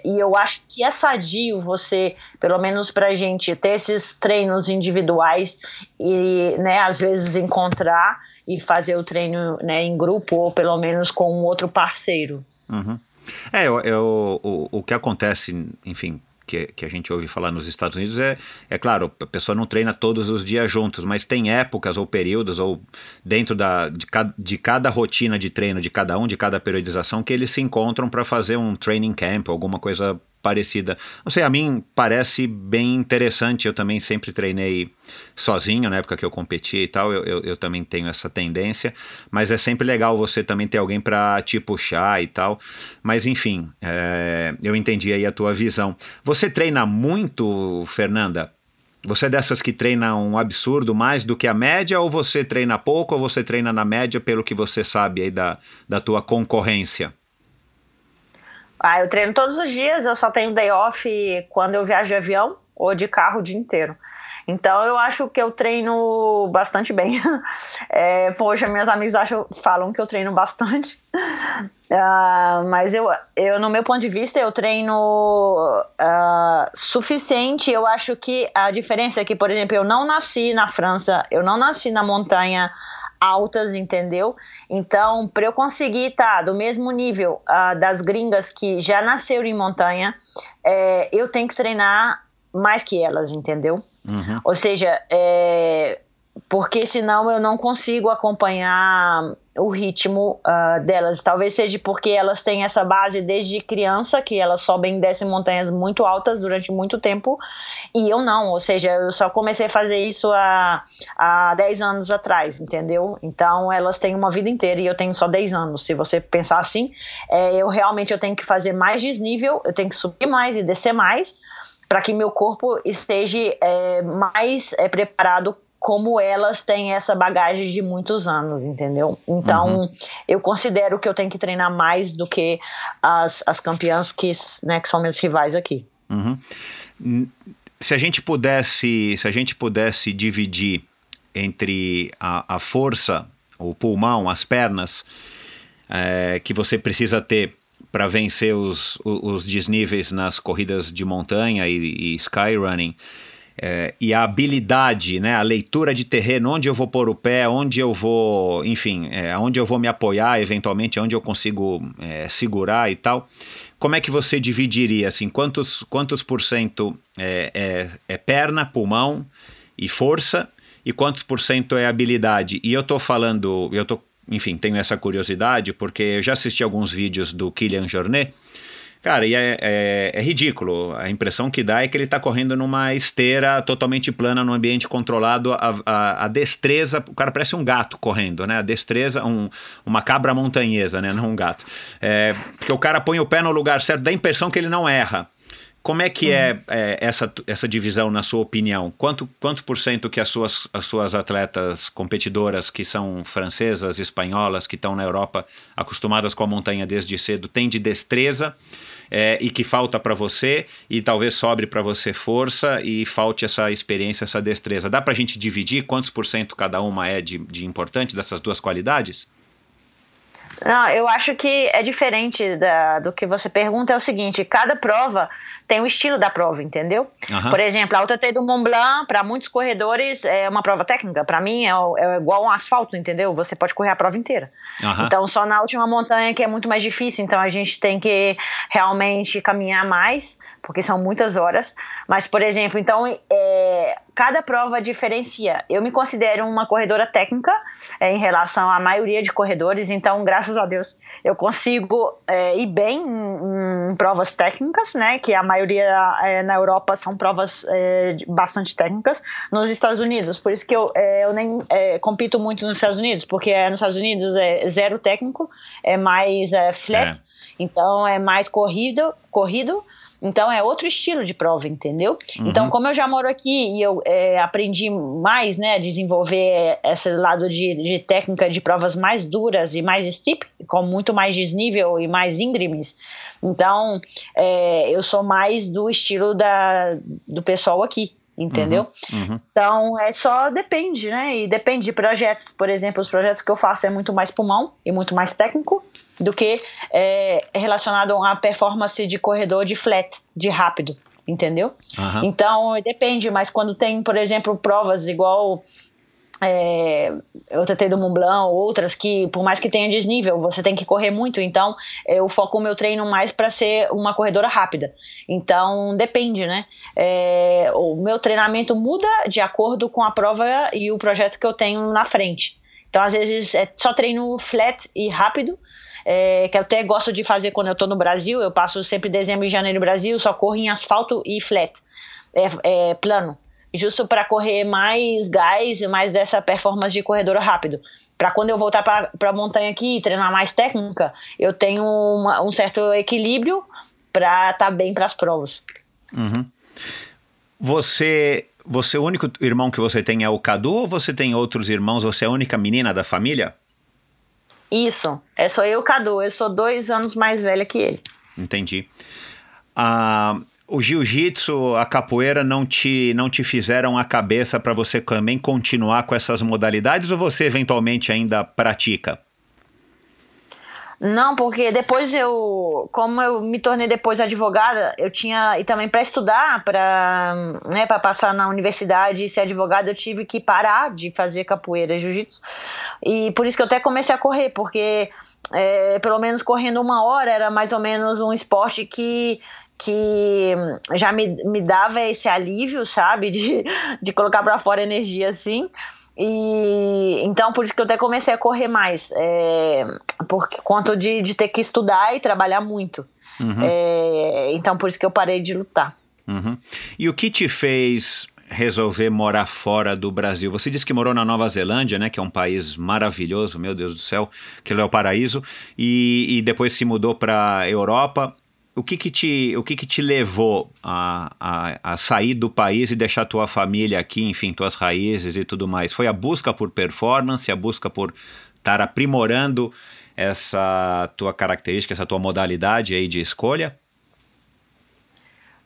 e eu acho que é sadio você, pelo menos para a gente, ter esses treinos individuais e né, às vezes encontrar e fazer o treino né, em grupo ou pelo menos com um outro parceiro. Uhum. É, eu, eu, o, o que acontece, enfim, que, que a gente ouve falar nos Estados Unidos é, é claro, a pessoa não treina todos os dias juntos, mas tem épocas ou períodos, ou dentro da, de, cada, de cada rotina de treino de cada um, de cada periodização, que eles se encontram para fazer um training camp, alguma coisa parecida. Não sei, a mim parece bem interessante. Eu também sempre treinei sozinho na época que eu competia e tal. Eu, eu, eu também tenho essa tendência, mas é sempre legal você também ter alguém para te puxar e tal. Mas enfim, é, eu entendi aí a tua visão. Você treina muito, Fernanda? Você é dessas que treina um absurdo mais do que a média, ou você treina pouco, ou você treina na média pelo que você sabe aí da, da tua concorrência? Ah, eu treino todos os dias, eu só tenho day off quando eu viajo de avião ou de carro o dia inteiro. Então eu acho que eu treino bastante bem. É, poxa, minhas amigas acham, falam que eu treino bastante. Uh, mas eu, eu, no meu ponto de vista, eu treino uh, suficiente. Eu acho que a diferença é que, por exemplo, eu não nasci na França, eu não nasci na montanha altas, entendeu? Então, para eu conseguir estar tá do mesmo nível uh, das gringas que já nasceram em montanha, é, eu tenho que treinar mais que elas, entendeu? Uhum. Ou seja, é, porque senão eu não consigo acompanhar o ritmo uh, delas. Talvez seja porque elas têm essa base desde criança, que elas sobem e descem montanhas muito altas durante muito tempo, e eu não. Ou seja, eu só comecei a fazer isso há, há 10 anos atrás, entendeu? Então elas têm uma vida inteira e eu tenho só 10 anos. Se você pensar assim, é, eu realmente eu tenho que fazer mais desnível, eu tenho que subir mais e descer mais para que meu corpo esteja é, mais é, preparado como elas têm essa bagagem de muitos anos, entendeu? Então, uhum. eu considero que eu tenho que treinar mais do que as, as campeãs que, né, que são meus rivais aqui. Uhum. Se a gente pudesse, se a gente pudesse dividir entre a, a força, o pulmão, as pernas é, que você precisa ter para vencer os, os desníveis nas corridas de montanha e, e skyrunning, é, e a habilidade, né, a leitura de terreno, onde eu vou pôr o pé, onde eu vou, enfim, é, onde eu vou me apoiar, eventualmente, onde eu consigo é, segurar e tal. Como é que você dividiria, assim, quantos, quantos por cento é, é, é perna, pulmão e força, e quantos por cento é habilidade? E eu tô falando, eu tô, enfim, tenho essa curiosidade, porque eu já assisti alguns vídeos do Kylian Jornet, Cara, e é, é, é, ridículo. A impressão que dá é que ele está correndo numa esteira totalmente plana, num ambiente controlado. A, a, a, destreza, o cara parece um gato correndo, né? A destreza, um, uma cabra montanhesa, né? Não um gato. É, porque o cara põe o pé no lugar certo, dá a impressão que ele não erra. Como é que uhum. é, é, essa, essa divisão, na sua opinião? Quanto, quanto por cento que as suas, as suas atletas competidoras, que são francesas, espanholas, que estão na Europa, acostumadas com a montanha desde cedo, têm de destreza é, e que falta para você, e talvez sobre para você força e falte essa experiência, essa destreza? Dá para a gente dividir quantos por cento cada uma é de, de importante dessas duas qualidades? Não, eu acho que é diferente da, do que você pergunta. É o seguinte: cada prova tem o estilo da prova, entendeu? Uhum. Por exemplo, a Alta T do Mont Blanc, para muitos corredores, é uma prova técnica. Para mim, é, é, igual um asfalto, entendeu? Você pode correr a prova inteira. Uhum. Então, só na última montanha que é muito mais difícil. Então, a gente tem que realmente caminhar mais, porque são muitas horas. Mas, por exemplo, então, é, cada prova diferencia. Eu me considero uma corredora técnica é, em relação à maioria de corredores, então, graças a Deus, eu consigo é, ir bem em, em, provas técnicas, né? Que a maioria é, na Europa são provas é, bastante técnicas. Nos Estados Unidos, por isso que eu, é, eu nem compito muito nos Estados Unidos, porque nos Estados Unidos é zero técnico, é mais flat, então é mais corrido, corrido então é outro estilo de prova, entendeu? Uhum. Então, como eu já moro aqui e eu é, aprendi mais, né, a desenvolver esse lado de, de técnica de provas mais duras e mais steep, com muito mais desnível e mais íngremes. Então, é, eu sou mais do estilo da, do pessoal aqui entendeu? Uhum, uhum. Então, é só depende, né? E depende de projetos. Por exemplo, os projetos que eu faço é muito mais pulmão e muito mais técnico do que é, relacionado a performance de corredor de flat, de rápido, entendeu? Uhum. Então, depende, mas quando tem, por exemplo, provas igual é, eu tentei do Mont Blanc, outras que, por mais que tenha desnível, você tem que correr muito. Então, eu foco o meu treino mais para ser uma corredora rápida. Então, depende, né? É, o meu treinamento muda de acordo com a prova e o projeto que eu tenho na frente. Então, às vezes, é só treino flat e rápido. É, que eu até gosto de fazer quando eu estou no Brasil. Eu passo sempre dezembro e janeiro no Brasil, só corro em asfalto e flat, é, é plano justo para correr mais gás e mais dessa performance de corredor rápido. Para quando eu voltar para a montanha aqui e treinar mais técnica, eu tenho uma, um certo equilíbrio para estar tá bem para as provas. Uhum. Você, você, o único irmão que você tem é o Cadu ou você tem outros irmãos? Você é a única menina da família? Isso, é só eu Cadu. Eu sou dois anos mais velha que ele. Entendi. Ah, o jiu-jitsu, a capoeira não te, não te fizeram a cabeça para você também continuar com essas modalidades ou você eventualmente ainda pratica? Não, porque depois eu, como eu me tornei depois advogada, eu tinha e também para estudar, para né, para passar na universidade e ser advogada, eu tive que parar de fazer capoeira, jiu-jitsu. E por isso que eu até comecei a correr, porque é, pelo menos correndo uma hora era mais ou menos um esporte que que já me, me dava esse alívio, sabe, de, de colocar para fora energia assim. E então por isso que eu até comecei a correr mais, é, por conta de, de ter que estudar e trabalhar muito. Uhum. É, então por isso que eu parei de lutar. Uhum. E o que te fez resolver morar fora do Brasil? Você disse que morou na Nova Zelândia, né, que é um país maravilhoso, meu Deus do céu, que é o paraíso, e, e depois se mudou para Europa o que que te, o que que te levou a, a, a, sair do país e deixar tua família aqui, enfim, tuas raízes e tudo mais? Foi a busca por performance, a busca por estar aprimorando essa tua característica, essa tua modalidade aí de escolha?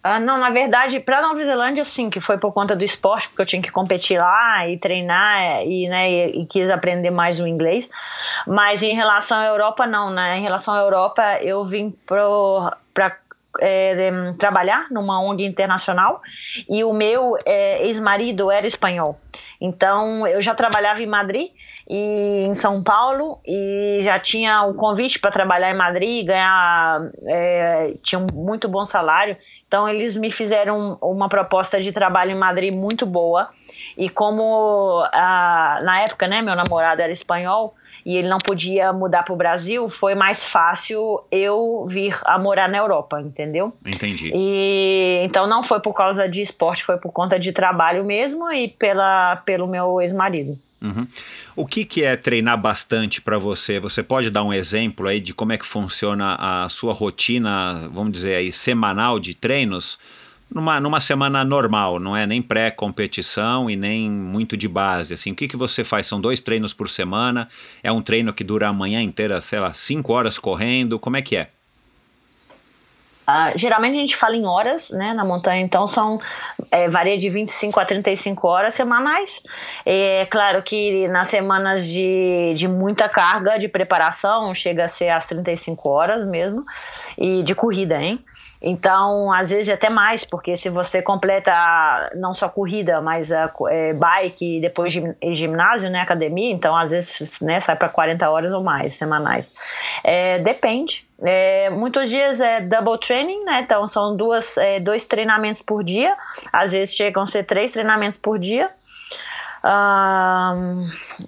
Ah, não, na verdade, para Nova Zelândia, sim, que foi por conta do esporte, porque eu tinha que competir lá e treinar e, né, e, e quis aprender mais o inglês. Mas em relação à Europa, não, né? Em relação à Europa, eu vim para é, trabalhar numa ONG internacional e o meu é, ex-marido era espanhol. Então eu já trabalhava em Madrid e em São Paulo e já tinha o convite para trabalhar em Madrid, ganhar é, tinha um muito bom salário. Então eles me fizeram uma proposta de trabalho em Madrid muito boa e como a, na época, né, meu namorado era espanhol e ele não podia mudar para o Brasil, foi mais fácil eu vir a morar na Europa, entendeu? Entendi. E então não foi por causa de esporte, foi por conta de trabalho mesmo e pela, pelo meu ex-marido. Uhum. O que, que é treinar bastante para você? Você pode dar um exemplo aí de como é que funciona a sua rotina, vamos dizer aí, semanal de treinos? Numa, numa semana normal, não é nem pré-competição e nem muito de base. Assim, o que, que você faz? São dois treinos por semana? É um treino que dura a manhã inteira, sei lá, cinco horas correndo? Como é que é? Uh, geralmente a gente fala em horas, né, na montanha, então são, é, varia de 25 a 35 horas semanais. É claro que nas semanas de, de muita carga de preparação, chega a ser as 35 horas mesmo, e de corrida, hein? Então, às vezes até mais, porque se você completa não só corrida, mas é, bike e depois ginásio, né, academia, então às vezes né, sai para 40 horas ou mais semanais. É, depende. É, muitos dias é double training, né? Então são duas, é, dois treinamentos por dia. Às vezes chegam a ser três treinamentos por dia.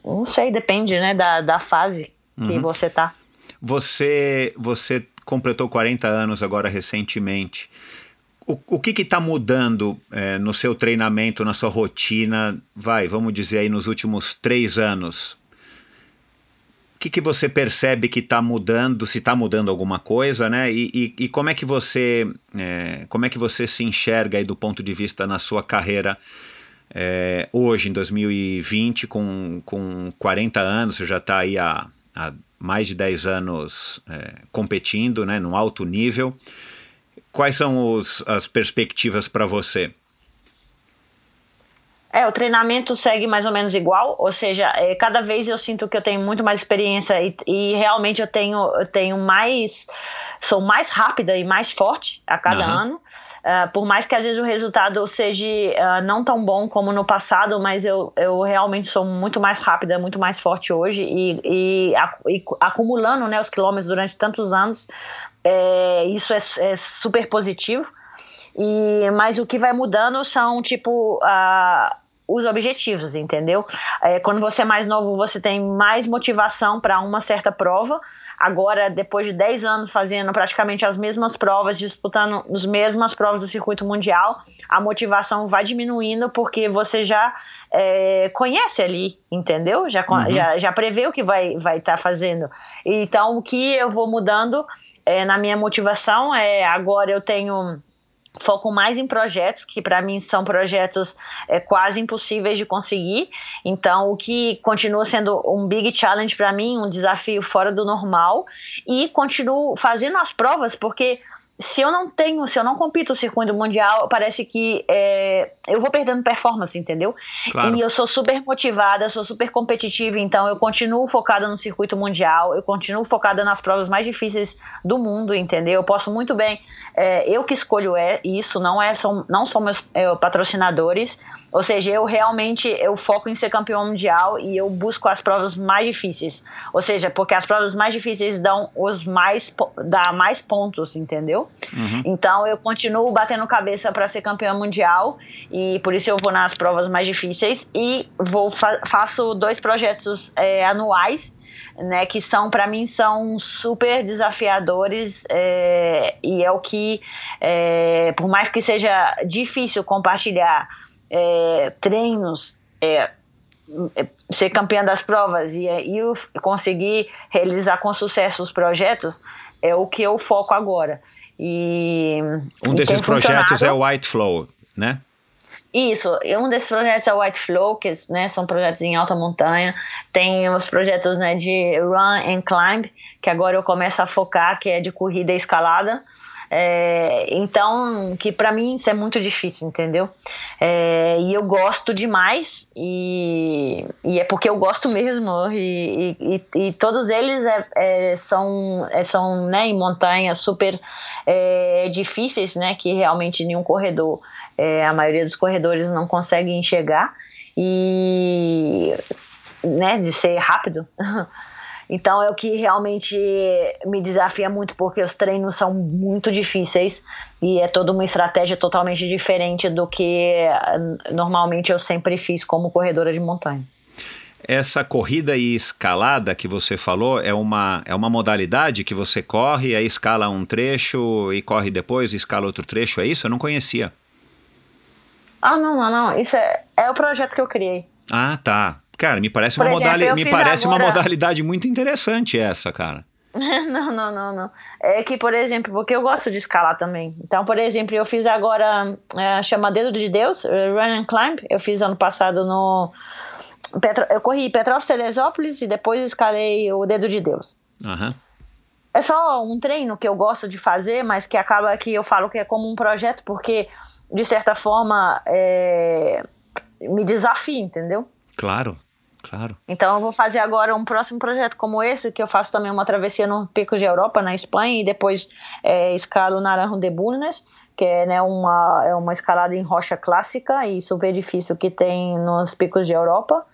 não sei, depende, né, da, da fase que uhum. você tá. Você, você completou 40 anos agora recentemente. O, o que está mudando é, no seu treinamento, na sua rotina, vai, vamos dizer aí, nos últimos três anos? O que, que você percebe que está mudando, se está mudando alguma coisa, né? E, e, e, como é que você é, como é que você se enxerga aí do ponto de vista na sua carreira é, hoje, em 2020, com, com 40 anos, você já está aí há, há mais de 10 anos é, competindo, né, num alto nível. Quais são os, as perspectivas para você? É, o treinamento segue mais ou menos igual, ou seja, é, cada vez eu sinto que eu tenho muito mais experiência e, e, realmente eu tenho, eu tenho mais, sou mais rápida e mais forte a cada uhum. ano. Uh, por mais que às vezes o resultado seja uh, não tão bom como no passado, mas eu, eu realmente sou muito mais rápida, muito mais forte hoje e, e, e acumulando né, os quilômetros durante tantos anos, é, isso é, é, super positivo. E, mas o que vai mudando são tipo. Uh, os objetivos, entendeu? É, quando você é mais novo, você tem mais motivação para uma certa prova. Agora, depois de 10 anos fazendo praticamente as mesmas provas, disputando as mesmas provas do circuito mundial, a motivação vai diminuindo porque você já é, conhece ali, entendeu? Já, uhum. já, já prevê o que vai estar vai tá fazendo. Então, o que eu vou mudando é, na minha motivação é agora eu tenho foco mais em projetos que para mim são projetos é, quase impossíveis de conseguir. Então, o que continua sendo um big challenge para mim, um desafio fora do normal, e continuo fazendo as provas porque se eu não tenho, se eu não compito o circuito mundial, parece que é, eu vou perdendo performance, entendeu? Claro. E eu sou super motivada, sou super competitiva, então eu continuo focada no circuito mundial, eu continuo focada nas provas mais difíceis do mundo, entendeu? Eu posso muito bem, é, eu que escolho é isso, não é são, não são meus é, patrocinadores, ou seja, eu realmente eu foco em ser campeão mundial e eu busco as provas mais difíceis, ou seja, porque as provas mais difíceis dão os mais dá mais pontos, entendeu? Uhum. Então eu continuo batendo cabeça para ser campeã mundial e por isso eu vou nas provas mais difíceis e vou fa faço dois projetos é, anuais né, que são para mim são super desafiadores é, e é o que é, por mais que seja difícil compartilhar é, treinos ser campeã das provas e, e conseguir realizar com sucesso os projetos é o que eu foco agora e um desses projetos é o White Flow, né? Isso, um desses projetos é o White Flow, que né, são projetos em alta montanha. Tem os projetos né, de Run and Climb, que agora eu começo a focar, que é de corrida e escalada. É, então, que para mim isso é muito difícil, entendeu? É, e eu gosto demais, e, e, é porque eu gosto mesmo, e, e, e todos eles é, é são, é, são né, em montanhas super é, difíceis, né, que realmente nenhum corredor, a maioria dos corredores não consegue enxergar, e né, de ser rápido. Então é o que realmente me desafia muito, porque os treinos são muito difíceis e é toda uma estratégia totalmente diferente do que normalmente eu sempre fiz como corredora de montanha. Essa corrida e escalada que você falou é uma, é uma modalidade que você corre, aí escala um trecho e corre depois, escala outro trecho, é isso? Eu não conhecia. Ah, não, não, não. Isso é, é o projeto que eu criei. Ah, tá. Cara, me parece, uma, exemplo, modali me parece agora... uma modalidade muito interessante essa, cara. não, não, não, não. É que, por exemplo, porque eu gosto de escalar também. Então, por exemplo, eu fiz agora é, chama Dedo de Deus, é, Run and Climb. Eu fiz ano passado no. Petro... Eu corri Petrópolis, Teresópolis e depois escalei o Dedo de Deus. Uhum. É só um treino que eu gosto de fazer, mas que acaba que eu falo que é como um projeto, porque, de certa forma, é... me desafia, entendeu? Claro. Claro. Então eu vou fazer agora um próximo projeto como esse, que eu faço também uma travessia no Pico de Europa, na Espanha, e depois é, escalo Naranjo de Bulnes, que é, né, uma, é uma escalada em rocha clássica e super difícil que tem nos picos de Europa.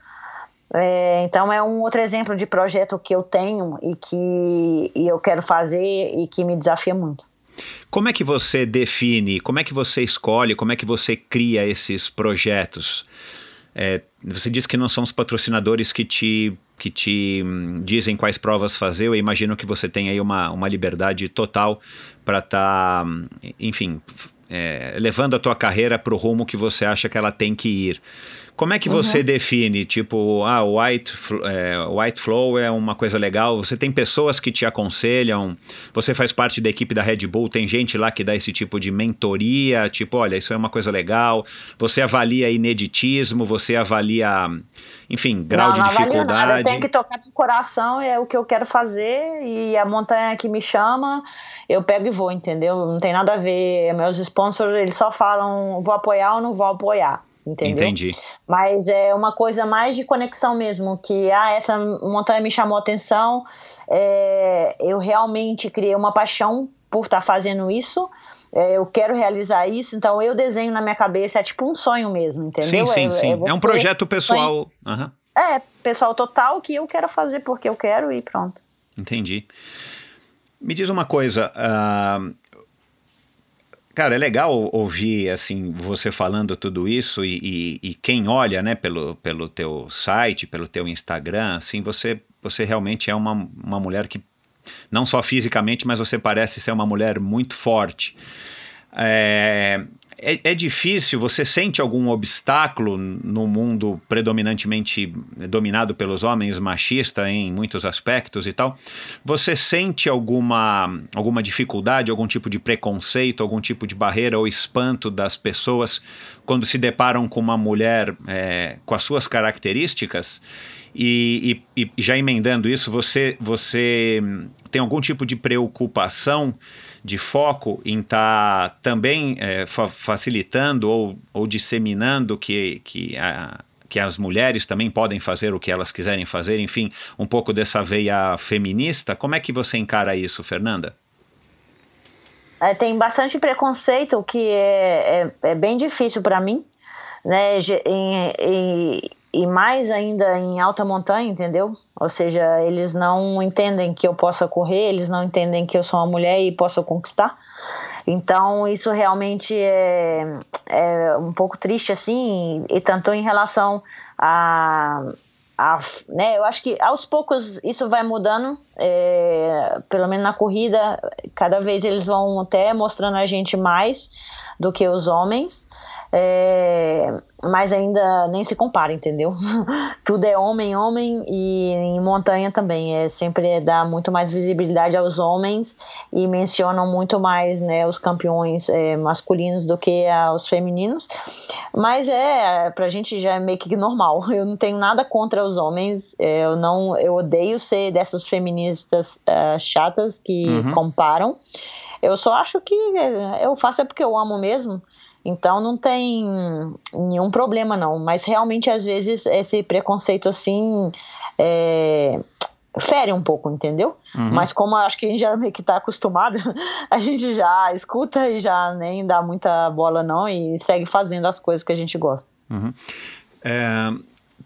É, então é um outro exemplo de projeto que eu tenho e que e eu quero fazer e que me desafia muito. Como é que você define, como é que você escolhe, como é que você cria esses projetos? É, você disse que não são os patrocinadores que te, que te hum, dizem quais provas fazer. Eu imagino que você tem aí uma, uma liberdade total para estar, tá, hum, enfim, é, levando a tua carreira para o rumo que você acha que ela tem que ir. Como é que uhum. você define, tipo, ah, white, é, white flow é uma coisa legal, você tem pessoas que te aconselham, você faz parte da equipe da Red Bull, tem gente lá que dá esse tipo de mentoria, tipo, olha, isso é uma coisa legal, você avalia ineditismo, você avalia, enfim, grau não, de não dificuldade. Nada. Eu tenho que tocar no coração, é o que eu quero fazer, e a montanha que me chama, eu pego e vou, entendeu? Não tem nada a ver, meus sponsors, eles só falam, vou apoiar ou não vou apoiar entendeu? Entendi. Mas é uma coisa mais de conexão mesmo, que ah, essa montanha me chamou a atenção, é, eu realmente criei uma paixão por estar tá fazendo isso, é, eu quero realizar isso, então eu desenho na minha cabeça, é tipo um sonho mesmo, entendeu? Sim, sim, é, sim. É, é um projeto pessoal. Uhum. É, pessoal total que eu quero fazer porque eu quero e pronto. Entendi. Me diz uma coisa, uh, Cara, é legal ouvir assim você falando tudo isso e, e, e, quem olha, né, pelo, pelo teu site, pelo teu Instagram, assim, você, você realmente é uma, uma mulher que não só fisicamente, mas você parece ser uma mulher muito forte. É, é, é, difícil, você sente algum obstáculo no mundo predominantemente dominado pelos homens, machista em muitos aspectos e tal? Você sente alguma, alguma dificuldade, algum tipo de preconceito, algum tipo de barreira ou espanto das pessoas quando se deparam com uma mulher é, com as suas características? E, e, e já emendando isso, você, você tem algum tipo de preocupação? De foco em estar tá também é, fa facilitando ou, ou disseminando que, que, a, que as mulheres também podem fazer o que elas quiserem fazer, enfim, um pouco dessa veia feminista. Como é que você encara isso, Fernanda? É, tem bastante preconceito que é, é, é bem difícil para mim, né? Em, em, e mais ainda em alta montanha, entendeu? Ou seja, eles não entendem que eu possa correr, eles não entendem que eu sou uma mulher e posso conquistar. Então, isso realmente é, é um pouco triste, assim, e tanto em relação a, a, né, eu acho que aos poucos isso vai mudando, é, pelo menos na corrida, cada vez eles vão até mostrando a gente mais do que os homens. É, mas ainda nem se compara, entendeu? Tudo é homem, homem e em montanha também é sempre dá muito mais visibilidade aos homens e mencionam muito mais, né, os campeões é, masculinos do que aos femininos. Mas é pra gente já é meio que normal. Eu não tenho nada contra os homens. É, eu não, eu odeio ser dessas feministas uh, chatas que uhum. comparam. Eu só acho que é, eu faço é porque eu amo mesmo. Então não tem nenhum problema não, mas realmente às vezes esse preconceito assim é, fere um pouco, entendeu? Uhum. Mas como acho que a gente já meio que tá acostumado, a gente já escuta e já nem dá muita bola não e segue fazendo as coisas que a gente gosta. Uhum. É,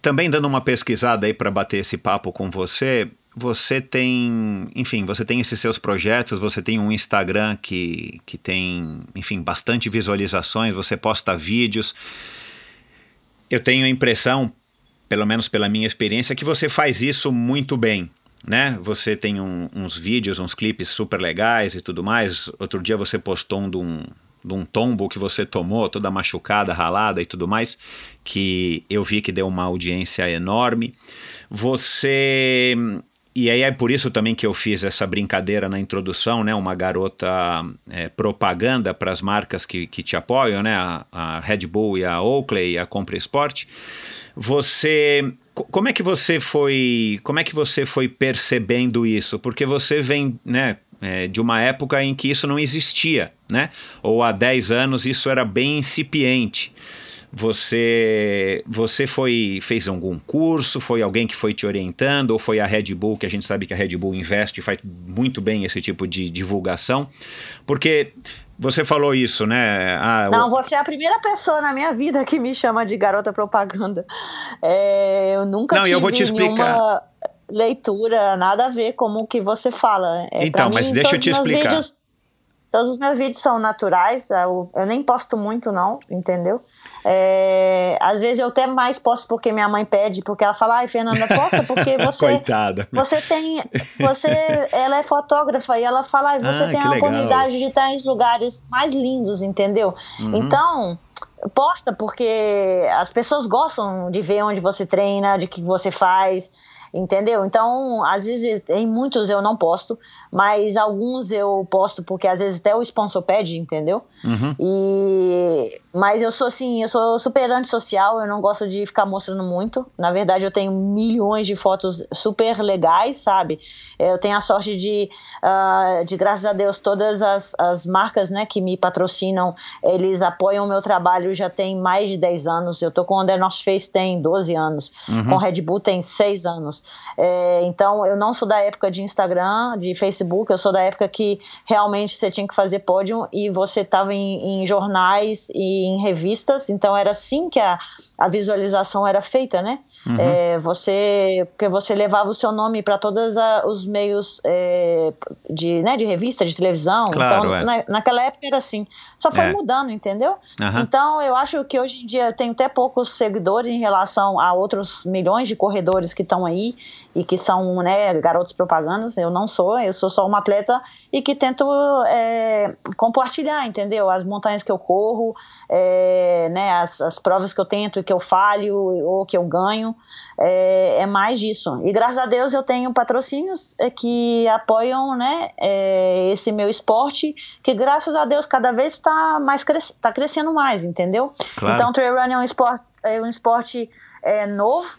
também dando uma pesquisada aí para bater esse papo com você, você tem, enfim, você tem esses seus projetos, você tem um Instagram que, que tem, enfim, bastante visualizações, você posta vídeos. Eu tenho a impressão, pelo menos pela minha experiência, que você faz isso muito bem. Né? Você tem um, uns vídeos, uns clipes super legais e tudo mais. Outro dia você postou um de um, de um tombo que você tomou, toda machucada, ralada e tudo mais, que eu vi que deu uma audiência enorme. Você e aí é por isso também que eu fiz essa brincadeira na introdução, né? Uma garota é, propaganda para as marcas que, que te apoiam, né? A, a, Red Bull e a Oakley e a Compre Sport. Você, como é que você foi, como é que você foi percebendo isso? Porque você vem, né? É, de uma época em que isso não existia, né? Ou há 10 anos isso era bem incipiente. Você você foi fez algum curso? Foi alguém que foi te orientando? Ou foi a Red Bull, que a gente sabe que a Red Bull investe e faz muito bem esse tipo de divulgação? Porque você falou isso, né? Ah, Não, você é a primeira pessoa na minha vida que me chama de garota propaganda. É, eu nunca Não, tive eu vou te explicar. leitura, nada a ver com o que você fala. É, então, mas deixa eu te explicar. Vídeos, Todos os meus vídeos são naturais, eu, eu nem posto muito, não, entendeu? É, às vezes eu até mais posto porque minha mãe pede, porque ela fala, ai, Fernanda, posta porque você. Coitada. Você tem. Você, ela é fotógrafa e ela fala, ai, você ah, tem a legal. oportunidade de estar em lugares mais lindos, entendeu? Uhum. Então posta porque as pessoas gostam de ver onde você treina, de que você faz entendeu? Então, às vezes, em muitos eu não posto, mas alguns eu posto porque às vezes até o sponsor pede, entendeu? Uhum. E mas eu sou assim, eu sou super antissocial, eu não gosto de ficar mostrando muito. Na verdade, eu tenho milhões de fotos super legais, sabe? Eu tenho a sorte de, uh, de graças a Deus, todas as, as marcas né, que me patrocinam, eles apoiam o meu trabalho já tem mais de 10 anos. Eu tô com o Under North Face tem 12 anos, uhum. com Red Bull tem 6 anos. É, então, eu não sou da época de Instagram, de Facebook, eu sou da época que realmente você tinha que fazer pódio e você estava em, em, jornais e em revistas, então era assim que a, a visualização era feita, né? Uhum. É, você, porque você levava o seu nome para todos os meios é, de, né, de revista, de televisão. Claro, então, na, naquela época era assim. Só foi É. mudando, entendeu? Aham. Então, eu acho que hoje em dia eu tenho até poucos seguidores em relação a outros milhões de corredores que estão aí e que são né, garotos propagandas. Eu não sou, eu sou só uma atleta e que tento é, compartilhar, entendeu? As montanhas que eu corro, é, né, as, as provas que eu tento e que eu falho ou que eu ganho. É, é mais disso. E graças a Deus eu tenho patrocínios é, que apoiam né, é, esse meu esporte, que graças a Deus cada vez está mais cres tá crescendo mais, entendeu? Claro. Então, trail running é um esporte, é um esporte é, novo,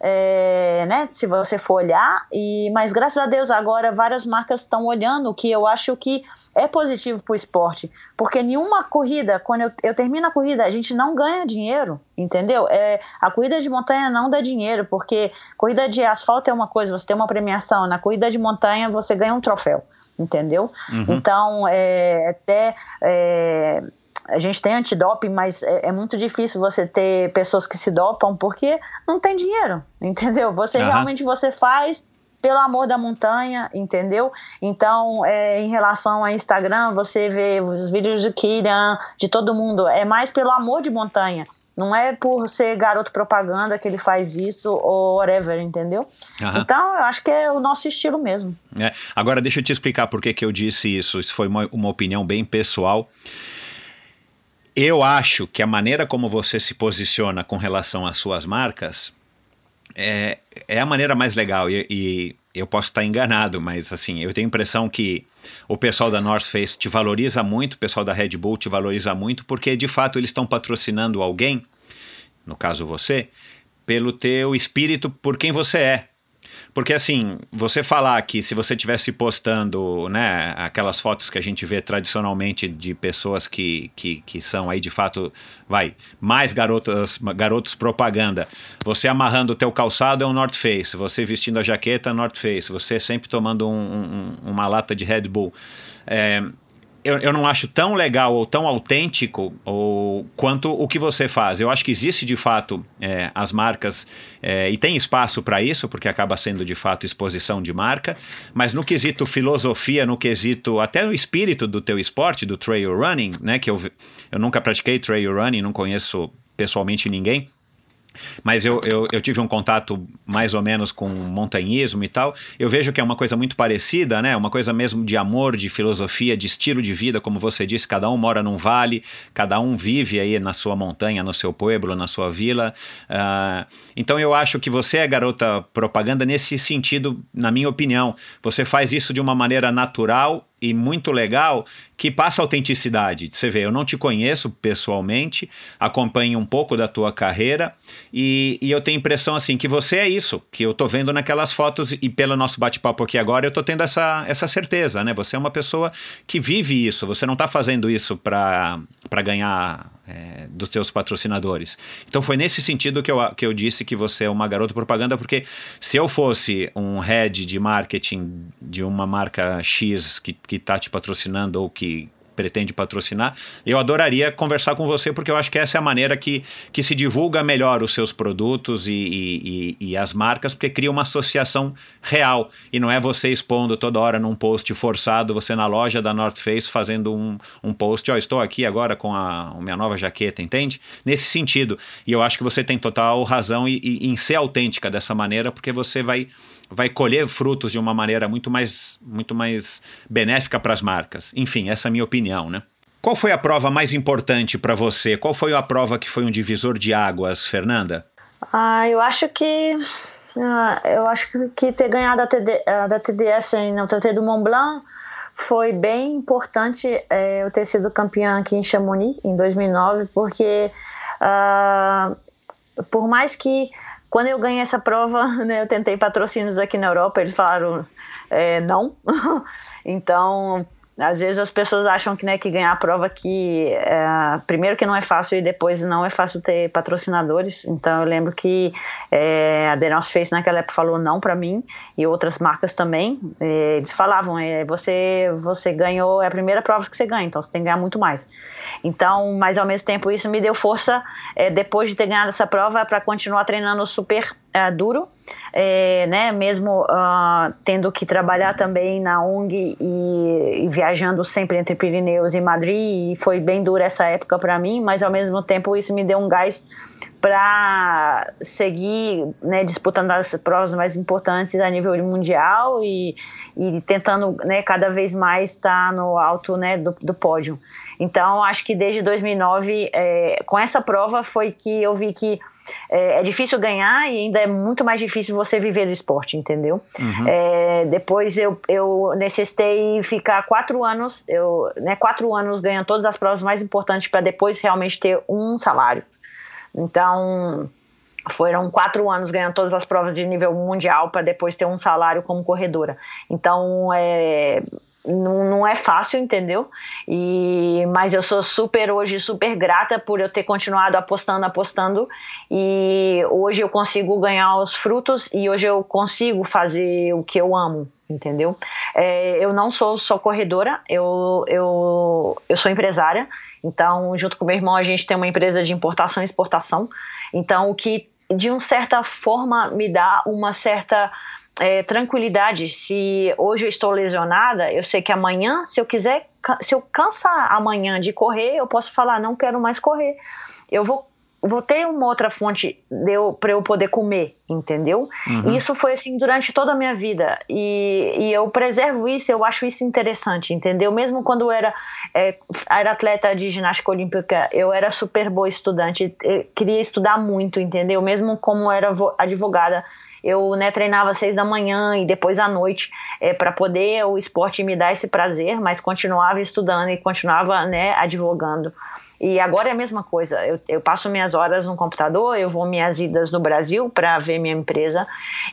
é, né, se você for olhar, e, mas graças a Deus agora várias marcas estão olhando, o que eu acho que é positivo para o esporte, porque nenhuma corrida, quando eu, eu termino a corrida, a gente não ganha dinheiro, entendeu? É, a corrida de montanha não dá dinheiro, porque corrida de asfalto é uma coisa, você tem uma premiação, na corrida de montanha você ganha um troféu, entendeu? Então, é, até... É, a gente tem antidoping, mas é, é, muito difícil você ter pessoas que se dopam porque não tem dinheiro, entendeu? Você Aham. realmente você faz pelo amor da montanha, entendeu? Então, é, em relação ao Instagram, você vê os vídeos do Kirian, de todo mundo, é mais pelo amor de montanha. Não é por ser garoto propaganda que ele faz isso ou whatever, entendeu? Aham. Então, eu acho que é o nosso estilo mesmo. É. Agora, deixa eu te explicar por que, que eu disse isso. Isso foi uma, uma opinião bem pessoal. Eu acho que a maneira como você se posiciona com relação às suas marcas é, é a maneira mais legal. E, e eu posso estar enganado, mas assim, eu tenho a impressão que o pessoal da North Face te valoriza muito, o pessoal da Red Bull te valoriza muito, porque de fato eles estão patrocinando alguém, no caso você, pelo teu espírito por quem você é. Porque assim, você falar que se você tivesse postando, né, aquelas fotos que a gente vê tradicionalmente de pessoas que, que, que são aí de fato, vai, mais garotas, garotos propaganda, você amarrando o teu calçado é um North Face, você vestindo a jaqueta é North Face, você sempre tomando um- um- uma lata de Red Bull. É, eu, eu não acho tão legal ou tão autêntico ou, quanto o que você faz. Eu acho que existe de fato é, as marcas é, e tem espaço para isso, porque acaba sendo de fato exposição de marca, mas no quesito filosofia, no quesito até o espírito do teu esporte, do trail running, né? Que eu, eu nunca pratiquei trail running, não conheço pessoalmente ninguém. Mas eu, eu, eu tive um contato mais ou menos com montanhismo e tal. Eu vejo que é uma coisa muito parecida, né? Uma coisa mesmo de amor, de filosofia, de estilo de vida, como você disse, cada um mora num vale, cada um vive aí na sua montanha, no seu pueblo, na sua vila. Ah, então eu acho que você é garota propaganda nesse sentido, na minha opinião. Você faz isso de uma maneira natural e muito legal que passa autenticidade. Você vê, eu não te conheço pessoalmente, acompanho um pouco da tua carreira e, e eu tenho a impressão assim que você é isso, que eu tô vendo naquelas fotos e pelo nosso bate-papo aqui agora eu tô tendo essa, essa certeza, né? Você é uma pessoa que vive isso, você não tá fazendo isso para ganhar é, dos teus patrocinadores. Então foi nesse sentido que eu, que eu disse que você é uma garota propaganda, porque se eu fosse um head de marketing de uma marca X que, que tá te patrocinando ou que pretende patrocinar, eu adoraria conversar com você, porque eu acho que essa é a maneira que, que se divulga melhor os seus produtos e, e, e, as marcas, porque cria uma associação real. E não é você expondo toda hora num post forçado, você na loja da North Face fazendo um, um post, ó, estou aqui agora com a, a minha nova jaqueta, entende? Nesse sentido. E eu acho que você tem total razão e, e, em ser autêntica dessa maneira, porque você vai vai colher frutos de uma maneira muito mais, muito mais benéfica para as marcas. Enfim, essa é a minha opinião, né? Qual foi a prova mais importante para você? Qual foi a prova que foi um divisor de águas, Fernanda? Ah, eu acho que ah, eu acho que, ter ganhado a, TD, a da TDS no TT do Mont Blanc foi bem importante é, eu ter sido campeã aqui em Chamonix em 2009, porque ah, por mais que quando eu ganhei essa prova, né, eu tentei patrocínios aqui na Europa, eles falaram é, não. então, às vezes as pessoas acham que, né, que ganhar a prova que é, primeiro que não é fácil e depois não é fácil ter patrocinadores. Então eu lembro que é, a North Face naquela época falou não para mim e outras marcas também. eles falavam, é, você você ganhou é a primeira prova que você ganha, então você tem que ganhar muito mais. Então, mas ao mesmo tempo isso me deu força é, depois de ter ganhado essa prova para continuar treinando super é, duro, é, né? Mesmo uh, tendo que trabalhar também na ONG e, e, viajando sempre entre Pirineus e Madrid, e foi bem dura essa época para mim, mas ao mesmo tempo isso me deu um gás para seguir né, disputando as provas mais importantes a nível mundial e, e tentando né, cada vez mais estar no alto né, do, do pódio. Então, acho que desde 2009, é, com essa prova, foi que eu vi que é, é, difícil ganhar e ainda é muito mais difícil você viver do esporte, entendeu? Uhum. É, depois eu, eu necessitei ficar quatro anos, eu, né, quatro anos ganhando todas as provas mais importantes para depois realmente ter um salário. Então, foram quatro anos ganhando todas as provas de nível mundial para depois ter um salário como corredora. Então, é, não, não é fácil, entendeu? E, mas eu sou super hoje super grata por eu ter continuado apostando, apostando e hoje eu consigo ganhar os frutos e hoje eu consigo fazer o que eu amo, entendeu? É, eu não sou só corredora, eu, eu, eu sou empresária, então junto com meu irmão a gente tem uma empresa de importação e exportação, então o que de uma certa forma me dá uma certa é, tranquilidade. Se hoje eu estou lesionada, eu sei que amanhã, se eu quiser, se eu cansar amanhã de correr, eu posso falar, não quero mais correr. Eu vou vou ter uma outra fonte para eu poder comer, entendeu? Uhum. Isso foi assim durante toda a minha vida e, e, eu preservo isso, eu acho isso interessante, entendeu? Mesmo quando eu era, é, era atleta de ginástica olímpica, eu era super boa estudante, queria estudar muito, entendeu? Mesmo como era advogada, eu né, treinava às seis da manhã e depois à noite é, para poder o esporte me dar esse prazer, mas continuava estudando e continuava né, advogando. E agora é a mesma coisa. Eu, eu, passo minhas horas no computador, eu vou minhas idas no Brasil para ver minha empresa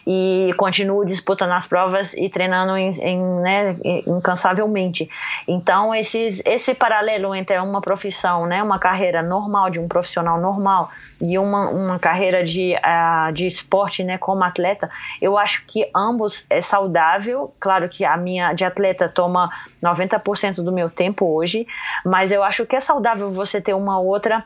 e continuo disputando as provas e treinando em, em, né, incansavelmente. Então, esse, esse paralelo entre uma profissão, né, uma carreira normal, de um profissional normal, e uma, uma carreira de, uh, de esporte né, como atleta, eu acho que ambos é saudável. Claro que a minha de atleta toma 90% do meu tempo hoje, mas eu acho que é saudável você você ter uma outra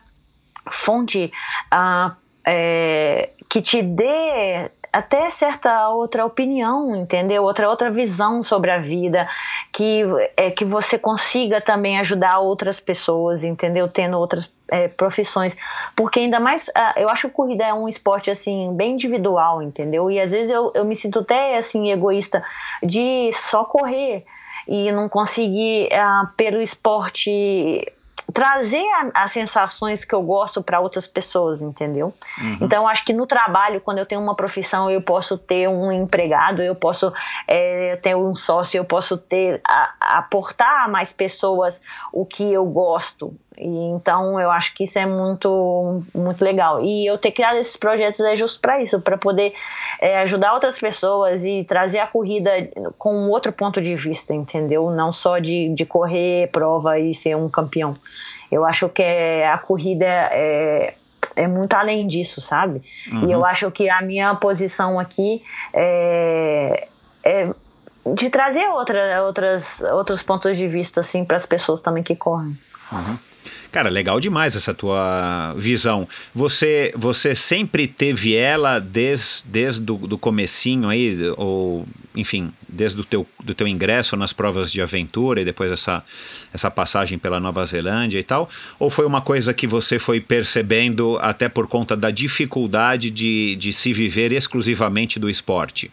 fonte uh, é, que te dê até certa outra opinião, entendeu? Outra outra visão sobre a vida, que é que você consiga também ajudar outras pessoas, entendeu? Tendo outras é, profissões, porque ainda mais uh, eu acho que corrida é um esporte assim bem individual, entendeu? E às vezes eu, eu me sinto até assim egoísta de só correr e não conseguir uh, pelo esporte trazer as sensações que eu gosto para outras pessoas, entendeu? Uhum. Então, acho que no trabalho, quando eu tenho uma profissão, eu posso ter um empregado, eu posso é, ter um sócio, eu posso ter a, aportar a mais pessoas o que eu gosto. E, então, eu acho que isso é muito, muito legal. E eu ter criado esses projetos é justo para isso, para poder é, ajudar outras pessoas e trazer a corrida com outro ponto de vista, entendeu? Não só de, de correr prova e ser um campeão. Eu acho que é, a corrida é, é muito além disso, sabe? Uhum. E eu acho que a minha posição aqui é, é de trazer outra, outras, outros pontos de vista assim para as pessoas também que correm. Uhum. Cara, legal demais essa tua visão. Você você sempre teve ela desde, desde do, do comecinho aí, ou enfim, desde o teu, do teu ingresso nas provas de aventura e depois essa, essa passagem pela Nova Zelândia e tal? Ou foi uma coisa que você foi percebendo até por conta da dificuldade de, de se viver exclusivamente do esporte?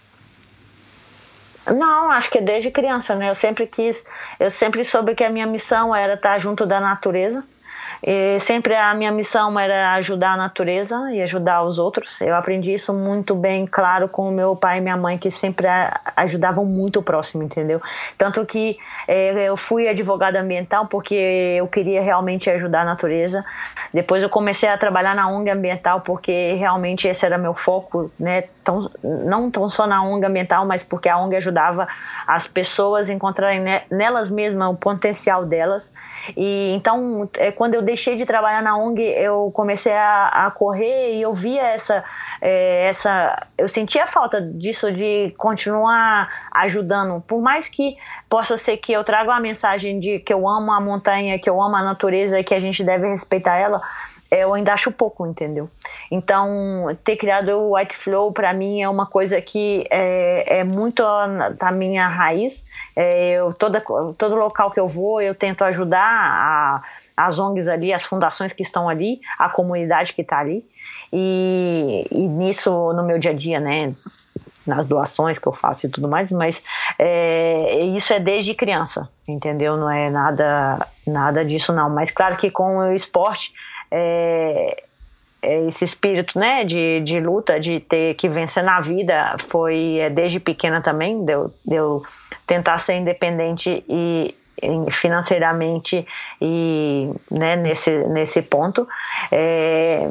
Não, acho que desde criança, né? Eu sempre quis, eu sempre soube que a minha missão era estar junto da natureza E sempre a minha missão era ajudar a natureza e ajudar os outros. Eu aprendi isso muito bem claro com o meu pai e minha mãe, que sempre ajudavam muito o próximo, entendeu? Tanto que é, eu fui advogada ambiental porque eu queria realmente ajudar a natureza. Depois eu comecei a trabalhar na ONG ambiental porque realmente esse era meu foco, né? Tão, não tão só na ONG ambiental, mas porque a ONG ajudava as pessoas a encontrarem nelas mesmas o potencial delas. E então, é, quando eu deixei de trabalhar na ONG, eu comecei a, a correr e eu via essa, é, essa. Eu sentia falta disso, de continuar ajudando. Por mais que possa ser que eu traga uma mensagem de que eu amo a montanha, que eu amo a natureza, que a gente deve respeitar ela, eu ainda acho pouco, entendeu? Então, ter criado o White Flow para mim é uma coisa que é, é muito da minha raiz. É, eu, toda, todo local que eu vou, eu tento ajudar a, as ONGs ali, as fundações que estão ali, a comunidade que está ali. E, e, nisso, no meu dia a dia, né? Nas doações que eu faço e tudo mais, mas é, isso é desde criança, entendeu? Não é nada, nada disso, não. Mas claro que com o esporte é, é, esse espírito né, de, de luta, de ter que vencer na vida, foi é, desde pequena também, deu, deu tentar ser independente e financeiramente e né, nesse, nesse ponto. É,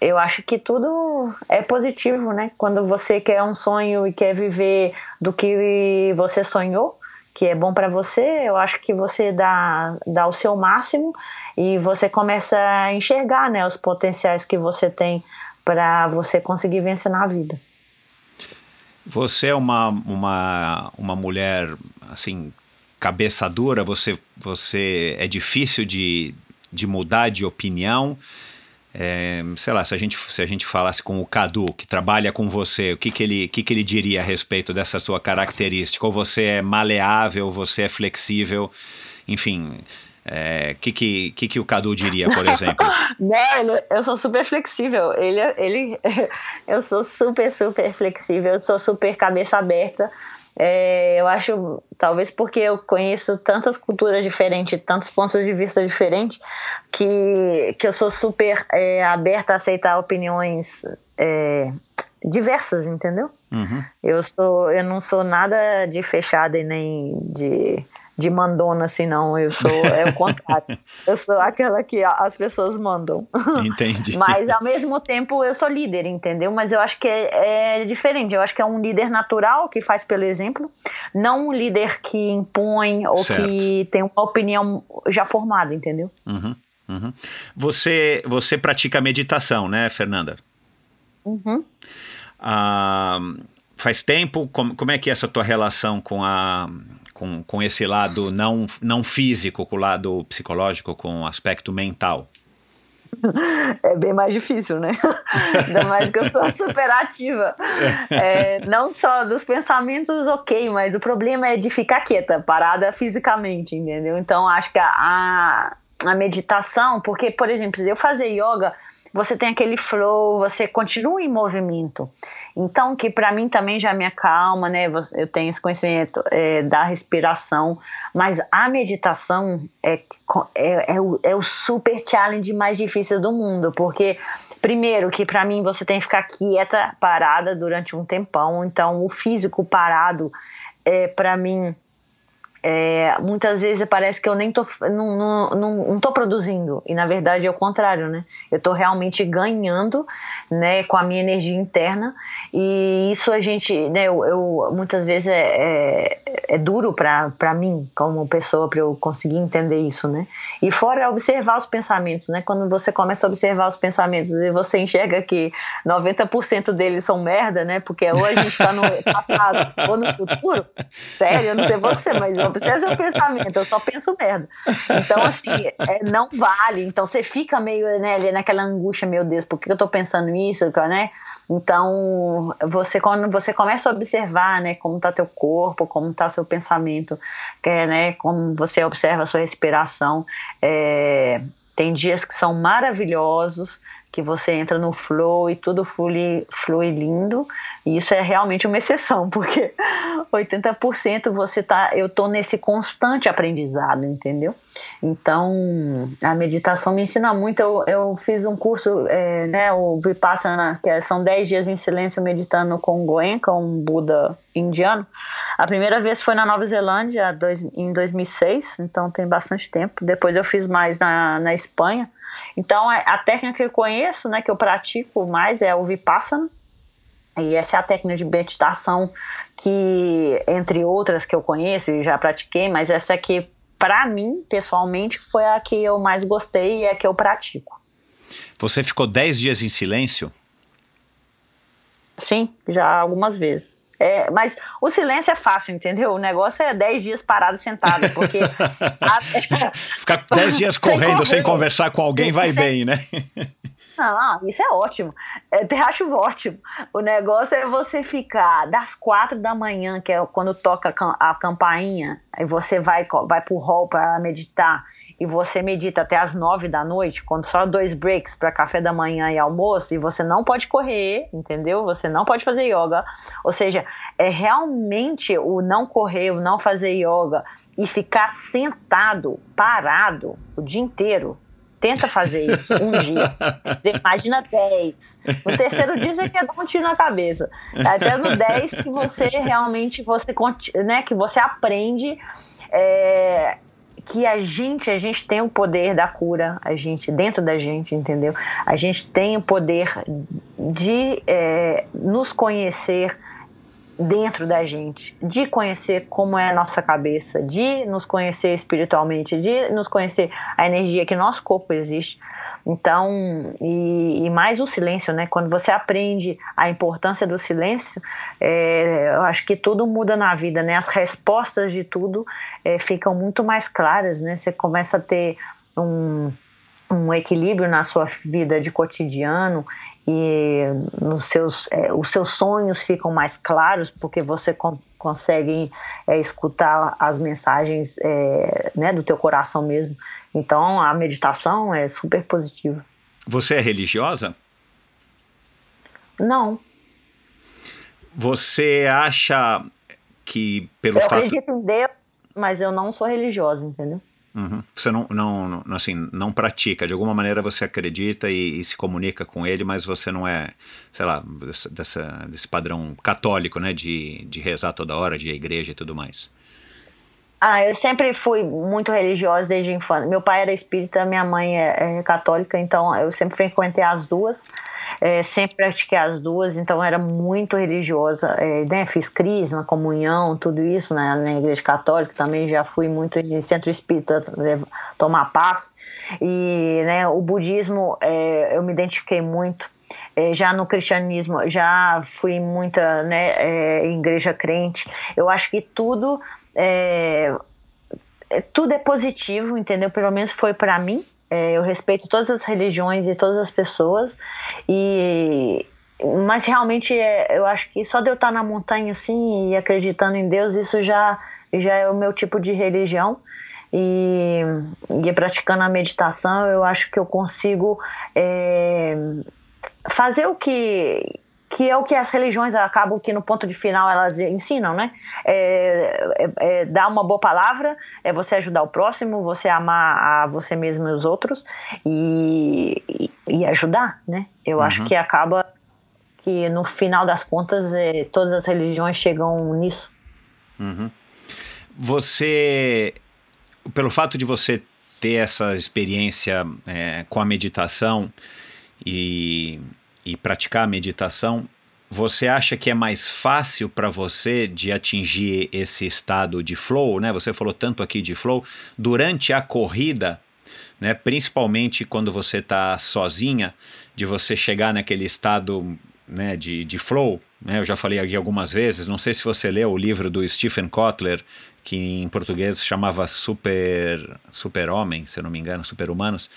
eu acho que tudo é positivo, né? Quando você quer um sonho e quer viver do que você sonhou, que é bom para você, eu acho que você dá, dá o seu máximo e você começa a enxergar né, os potenciais que você tem para você conseguir vencer na vida. Você é uma, uma, uma mulher assim cabeça dura, você, você é difícil de, de mudar de opinião. É, sei lá, se a, gente, se a gente falasse com o Cadu, que trabalha com você, o que, que, ele, que, que ele diria a respeito dessa sua característica? Ou você é maleável, você é flexível, enfim. O é, que, que, que, que o Cadu diria, por exemplo? Não, eu sou super flexível. Ele, ele, eu sou super, super flexível. Eu sou super cabeça aberta. É, eu acho, talvez porque eu conheço tantas culturas diferentes, tantos pontos de vista diferentes, que, que eu sou super é, aberta a aceitar opiniões é, diversas, entendeu? Uhum. Eu sou, eu não sou nada de fechada e nem de de mandona assim, não. Eu sou, é o contrário. eu sou aquela que as pessoas mandam. Entendi. Mas ao mesmo tempo eu sou líder, entendeu? Mas eu acho que é, é, diferente. Eu acho que é um líder natural que faz pelo exemplo, não um líder que impõe ou certo. que tem uma opinião já formada, entendeu? Uhum, uhum. Você, você pratica meditação, né, Fernanda? Uhum. Ah, faz tempo? Como, como é que é essa tua relação com a com, com esse lado não, não físico, com o lado psicológico, com o aspecto mental? É bem mais difícil, né? Ainda mais que eu sou super ativa. É, não só dos pensamentos, ok, mas o problema é de ficar quieta, parada fisicamente, entendeu? Então acho que a, a meditação, porque, por exemplo, eu fazer yoga, você tem aquele flow, você continua em movimento. Então, que para mim também já me acalma, né? Eu tenho esse conhecimento é, da respiração, mas a meditação é, é, é, o, é o super challenge mais difícil do mundo, porque primeiro que para mim você tem que ficar quieta, parada durante um tempão, então o físico parado é para mim é, muitas vezes parece que eu nem tô, não, não, não, não tô produzindo, e na verdade é o contrário, né? Eu tô realmente ganhando, né, com a minha energia interna, e isso a gente, né, eu, eu muitas vezes é, é, é duro para mim, como pessoa, para eu conseguir entender isso, né? E fora observar os pensamentos, né? Quando você começa a observar os pensamentos e você enxerga que 90% deles são merda, né? Porque ou a gente tá no passado ou no futuro, sério, eu não sei você, mas eu obsessa é o pensamento, eu só penso merda. Então, assim, é, não vale. Então, você fica meio né, naquela angústia, meu Deus, por que eu tô pensando isso, né? Então, você quando você começa a observar, né, como tá teu corpo, como tá seu pensamento, que é, né, como você observa a sua respiração, é, tem dias que são maravilhosos, que você entra no flow e tudo flui, flui lindo. E isso é realmente uma exceção, porque 80% você tá, eu tô nesse constante aprendizado, entendeu? Então, a meditação me ensina muito. Eu, eu fiz um curso, é, né, o Vipassana, que é, são 10 dias em silêncio meditando com Goenka, um Buda indiano. A primeira vez foi na Nova Zelândia, dois, em 2006, então tem bastante tempo. Depois eu fiz mais na, na Espanha. Então, a, a técnica que eu conheço, né, que eu pratico mais é o Vipassana, e essa é a técnica de meditação que, entre outras que eu conheço e já pratiquei, mas essa aqui, para mim, pessoalmente, foi a que eu mais gostei e é a que eu pratico. Você ficou 10 dias em silêncio? Sim, já algumas vezes. É, mas o silêncio é fácil, entendeu? O negócio é 10 dias parado sentado, porque. a... Ficar 10 dias correndo sem, sem conversar com alguém vai sem... bem, né? Não, isso é ótimo. Eu até acho ótimo. O negócio é você ficar das quatro da manhã, que é quando toca a campainha, e você vai, vai pro hall para meditar, e você medita até as nove da noite, quando só dois breaks para café da manhã e almoço, e você não pode correr, entendeu? Você não pode fazer yoga. Ou seja, é realmente o não correr, o não fazer yoga e ficar sentado, parado o dia inteiro Tenta fazer isso um dia. Imagina 10. No terceiro dia você quer dar um tiro na cabeça. Até no 10 que você realmente você, né, que você aprende é, que a gente, a gente tem o poder da cura, a gente, dentro da gente, entendeu? A gente tem o poder de é, nos conhecer dentro da gente, de conhecer como é a nossa cabeça, de nos conhecer espiritualmente, de nos conhecer a energia que nosso corpo existe. Então, e, e mais o silêncio, né? Quando você aprende a importância do silêncio, é, eu acho que tudo muda na vida, né? As respostas de tudo é, ficam muito mais claras, né? Você começa a ter um um equilíbrio na sua vida de cotidiano e nos seus, é, os seus sonhos ficam mais claros porque você con consegue é, escutar as mensagens é, né, do teu coração mesmo. Então a meditação é super positiva. Você é religiosa? Não. Você acha que pelo eu fato... acredito em Deus, mas eu não sou religiosa, entendeu? Uhum. Você não, não, não, assim, não pratica, de alguma maneira você acredita e, e, se comunica com ele, mas você não é, sei lá, dessa, desse padrão católico, né, de, de rezar toda hora, de ir à igreja e tudo mais. Ah, eu sempre fui muito religiosa desde a infância. Meu pai era espírita, minha mãe é, é católica, então eu sempre frequentei as duas, é, sempre pratiquei as duas, então era muito religiosa. É, né, fiz crisma, comunhão, tudo isso né, na igreja católica também. Já fui muito em centro espírita tomar paz. E né, o budismo é, eu me identifiquei muito. É, já no cristianismo, já fui muita né, é, igreja crente. Eu acho que tudo é, é, tudo é positivo, entendeu? Pelo menos foi para mim. É, eu respeito todas as religiões e todas as pessoas e mas realmente é, eu acho que só de eu estar na montanha assim e acreditando em Deus isso já já é o meu tipo de religião e, e praticando a meditação eu acho que eu consigo é, fazer o que que é o que as religiões acabam que no ponto de final elas ensinam, né? É, é, é dar uma boa palavra, é você ajudar o próximo, você amar a você mesmo e os outros e, e, e ajudar, né? Eu uhum. acho que acaba que no final das contas é, todas as religiões chegam nisso. Uhum. Você, pelo fato de você ter essa experiência é, com a meditação e e praticar a meditação, você acha que é mais fácil para você de atingir esse estado de flow, né? Você falou tanto aqui de flow durante a corrida, né? Principalmente quando você está sozinha, de você chegar naquele estado, né? De, de flow, né? Eu já falei aqui algumas vezes. Não sei se você leu o livro do Stephen Kotler, que em português chamava Super Super Homem, se eu não me engano, Super Humanos.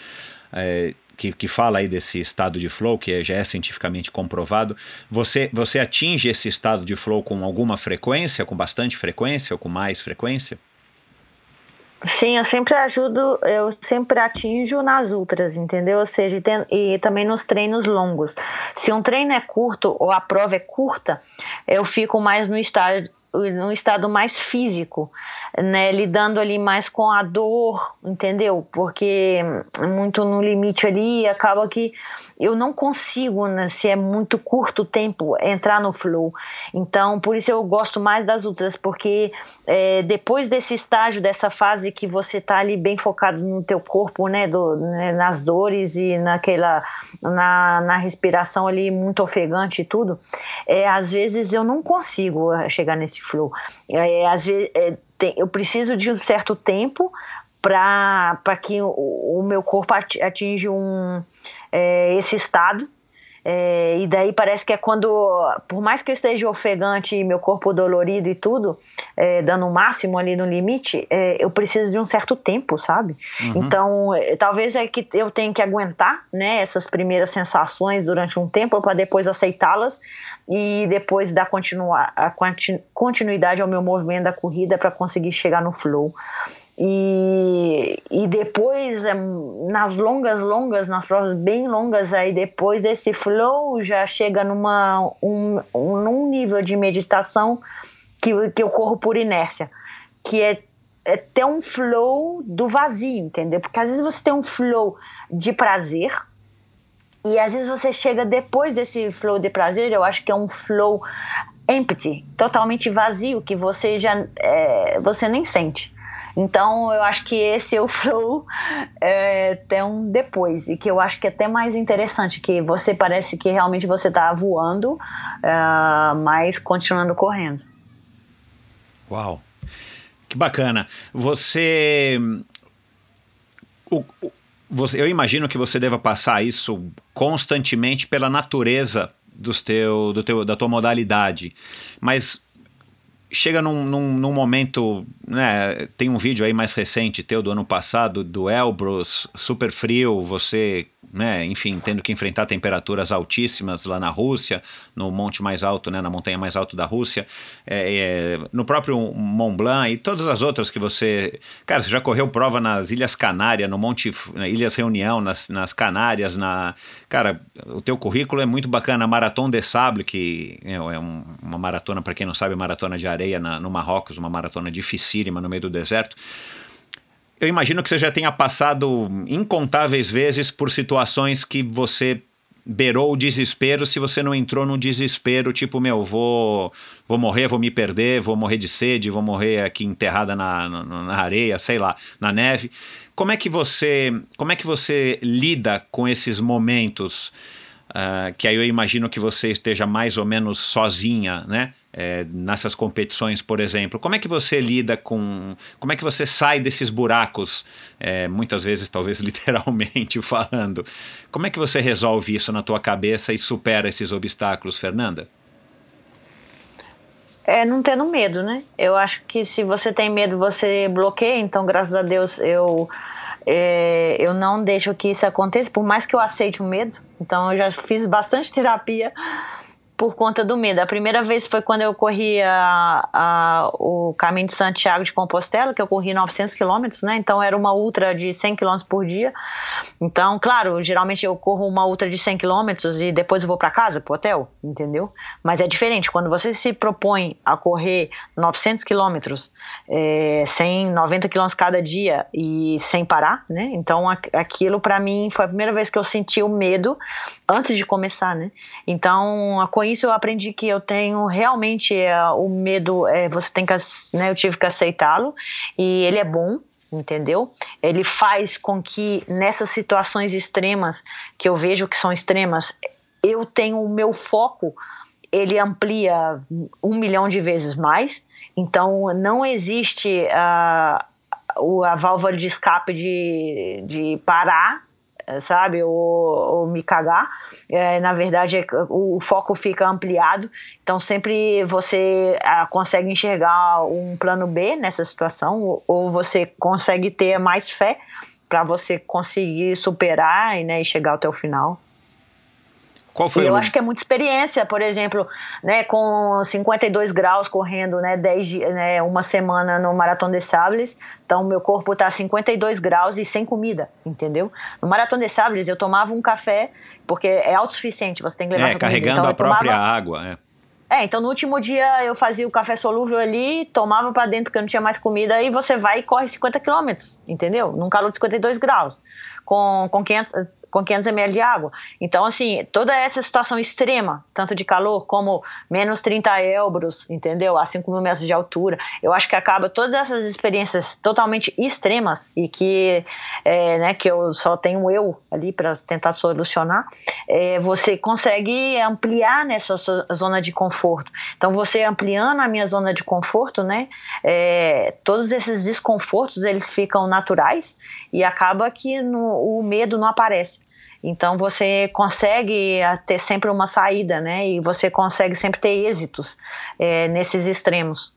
É, que, que fala aí desse estado de flow, que já é cientificamente comprovado, você, você atinge esse estado de flow com alguma frequência, com bastante frequência ou com mais frequência? Sim, eu sempre ajudo, eu sempre atinjo nas ultras, entendeu? Ou seja, tem, e também nos treinos longos. Se um treino é curto ou a prova é curta, eu fico mais no estado num estado mais físico, né, lidando ali mais com a dor, entendeu? Porque muito no limite ali acaba que eu não consigo, né, se é muito curto tempo, entrar no flow. Então, por isso eu gosto mais das ultras, porque é, depois desse estágio, dessa fase que você tá ali bem focado no teu corpo, né, do, né nas dores e naquela, na, na respiração ali muito ofegante e tudo, é, às vezes eu não consigo é, chegar nesse flow. É, às vezes, é, tem, eu preciso de um certo tempo para que o, o meu corpo atinja um é, esse estado. É, e daí parece que é quando, por mais que eu esteja ofegante e meu corpo dolorido e tudo, é, dando o máximo ali no limite, é, eu preciso de um certo tempo, sabe? Uhum. Então, é, talvez é que eu tenha que aguentar, né, essas primeiras sensações durante um tempo para depois aceitá-las e depois dar continua, a continuidade ao meu movimento da corrida para conseguir chegar no flow. E, e depois, é, nas longas, longas, nas provas bem longas, aí depois desse flow já chega numa, um, um, num nível de meditação que, que eu corro por inércia, que é, é ter um flow do vazio, entendeu? Porque às vezes você tem um flow de prazer, e às vezes você chega depois desse flow de prazer, eu acho que é um flow empty, totalmente vazio, que você já é, você nem sente. Então, eu acho que esse é o flow é, tem um depois, e que eu acho que é até mais interessante, que você parece que realmente você está voando, uh, mas continuando correndo. Uau! Que bacana. Você. O, o, você, eu imagino que você deva passar isso constantemente pela natureza dos teu, do teu, da tua modalidade. Mas chega num, num, num, momento, né, tem um vídeo aí mais recente teu do ano passado, do Elbrus, super frio, você né, enfim, tendo que enfrentar temperaturas altíssimas lá na Rússia, no monte mais alto, né, na montanha mais alta da Rússia, é, é, no próprio Mont Blanc e todas as outras que você. Cara, você já correu prova nas Ilhas Canárias, no Monte. Na Ilhas Reunião, nas, nas Canárias, na. Cara, o teu currículo é muito bacana. Maratona de Sable, que é, é um, uma maratona, para quem não sabe, maratona de areia na, no Marrocos, uma maratona dificílima no meio do deserto. Eu imagino que você já tenha passado incontáveis vezes por situações que você beirou o desespero se você não entrou no desespero, tipo, meu, vou, vou morrer, vou me perder, vou morrer de sede, vou morrer aqui enterrada na, na, na areia, sei lá, na neve. Como é que você, como é que você lida com esses momentos? Uh, que aí eu imagino que você esteja mais ou menos sozinha, né? É, nessas competições, por exemplo. Como é que você lida com. Como é que você sai desses buracos, é, muitas vezes, talvez literalmente falando? Como é que você resolve isso na tua cabeça e supera esses obstáculos, Fernanda? É não tendo medo, né? Eu acho que se você tem medo, você bloqueia. Então, graças a Deus, eu é, eu não deixo que isso aconteça, por mais que eu aceite o medo. Então, eu já fiz bastante terapia por conta do medo. A primeira vez foi quando eu corri a, a, o caminho de Santiago de Compostela, que eu corri 900 quilômetros, né? Então era uma ultra de 100 quilômetros por dia. Então, claro, geralmente eu corro uma ultra de 100 quilômetros e depois eu vou para casa, pro hotel, entendeu? Mas é diferente quando você se propõe a correr 900 quilômetros, é, 100, 90 quilômetros cada dia e sem parar, né? Então aquilo para mim foi a primeira vez que eu senti o medo antes de começar, né? Então a isso eu aprendi que eu tenho realmente é, o medo, é, você tem que, né, eu tive que aceitá-lo e ele é bom, entendeu? Ele faz com que nessas situações extremas, que eu vejo que são extremas, eu tenho o meu foco, ele amplia um milhão de vezes mais, então não existe a, a válvula de escape de, de parar sabe? Ou, ou me cagar. É, na verdade, é o, o, foco fica ampliado. Então, sempre você ah, consegue enxergar um plano B nessa situação, ou, ou você consegue ter mais fé para você conseguir superar né, e chegar até o final. Qual foi e eu acho que é muita experiência, por exemplo, né, com 52 graus correndo, né, 10, né, uma semana no Maratona de Sables, então meu corpo tá a 52 graus e sem comida, entendeu? No Maratona de Sables eu tomava um café, porque é autossuficiente, você tem que levar é, sua carregando comida. Então, a própria tomava... água, é. É, então no último dia eu fazia o café solúvel ali, tomava para dentro porque eu não tinha mais comida, e você vai e corre 50 quilômetros, entendeu? Num calor de 52 graus com, com, 500, com 500 ml de água. Então, assim, toda essa situação extrema, tanto de calor como menos 30 euros, entendeu? A 5 mil metros de altura, eu acho que acaba todas essas experiências totalmente extremas e que, é, né, que eu só tenho eu ali para tentar solucionar, é, você consegue ampliar nessa sua zona de conforto. Então, você ampliando a minha zona de conforto, né, é, todos esses desconfortos, eles ficam naturais e acaba que no, o medo não aparece. Então você consegue ter sempre uma saída, né? E você consegue sempre ter êxitos é, nesses extremos.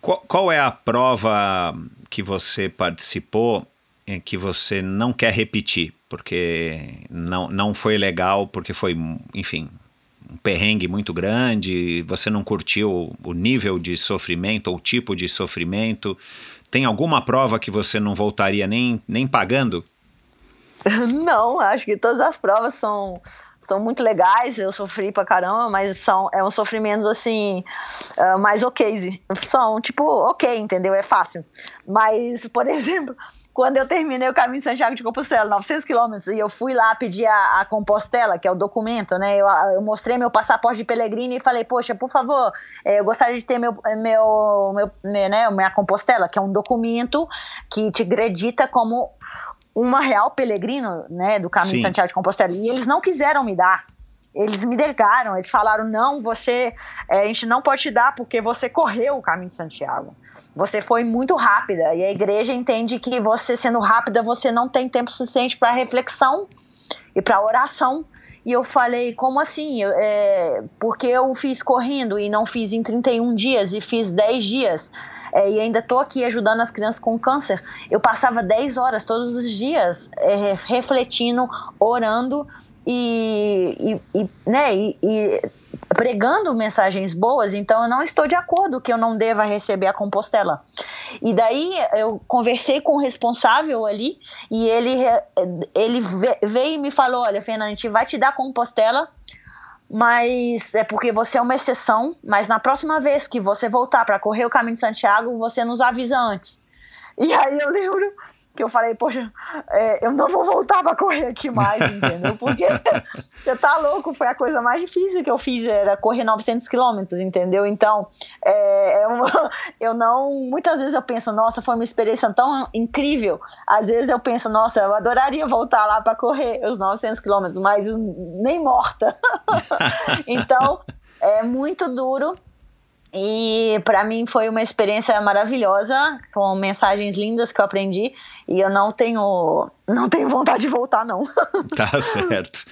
Qual, qual, é a prova que você participou em que você não quer repetir? Porque não, não foi legal, porque foi, enfim, um perrengue muito grande, você não curtiu o nível de sofrimento ou o tipo de sofrimento. Tem alguma prova que você não voltaria nem, nem pagando? Não, acho que todas as provas são, são muito legais. Eu sofri pra caramba, mas são é um sofrimento assim uh, mais ok. São tipo ok, entendeu? É fácil. Mas, por exemplo, quando eu terminei o caminho de Santiago de Compostela, 900 quilômetros, e eu fui lá pedir a, a, Compostela, que é o documento, né? Eu, eu, mostrei meu passaporte de peregrino e falei, poxa, por favor, é, eu gostaria de ter meu, meu, meu, meu, né, minha Compostela, que é um documento que te acredita como uma real peregrino, né, do caminho Sim. de Santiago de Compostela. E eles não quiseram me dar. Eles me negaram, eles falaram: não, você, é, a gente não pode te dar porque você correu o caminho de Santiago. Você foi muito rápida. E a igreja entende que você, sendo rápida, você não tem tempo suficiente para reflexão e para oração. E eu falei, como assim? É, porque eu fiz correndo e não fiz em 31 dias e fiz 10 dias. É, e ainda estou aqui ajudando as crianças com câncer. Eu passava 10 horas todos os dias é, refletindo, orando e, e, e né, e, e pregando mensagens boas, então eu não estou de acordo que eu não deva receber a Compostela. E daí eu conversei com o responsável ali e ele, ele veio e me falou: Olha, Fernanda, a gente vai te dar a Compostela, mas é porque você é uma exceção. Mas na próxima vez que você voltar para correr o caminho de Santiago, você nos avisa antes. E aí eu lembro que eu falei, poxa, é, eu não vou voltar pra correr aqui mais, entendeu? Porque você tá louco, foi a coisa mais difícil que eu fiz, era correr 900 quilômetros, entendeu? Então, é, eu, eu não, muitas vezes eu penso, nossa, foi uma experiência tão incrível, às vezes eu penso, nossa, eu adoraria voltar lá para correr os 900 quilômetros, mas nem morta. então, é muito duro, e para mim foi uma experiência maravilhosa, com mensagens lindas que eu aprendi. E eu não tenho, não tenho vontade de voltar, não. Tá certo.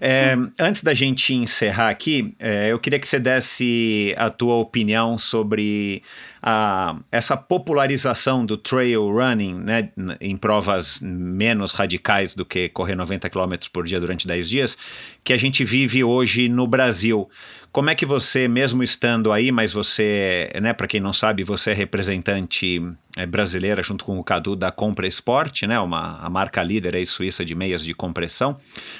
É, antes da gente encerrar aqui, é, eu queria que você desse a tua opinião sobre a, essa popularização do trail running, né, em provas menos radicais do que correr 90 km por dia durante 10 dias, que a gente vive hoje no Brasil. Como é que você, mesmo estando aí, mas você, né, para quem não sabe, você é representante é, brasileira junto com o Cadu da Compra Esporte, né, uma a marca líder aí suíça de meias de compressão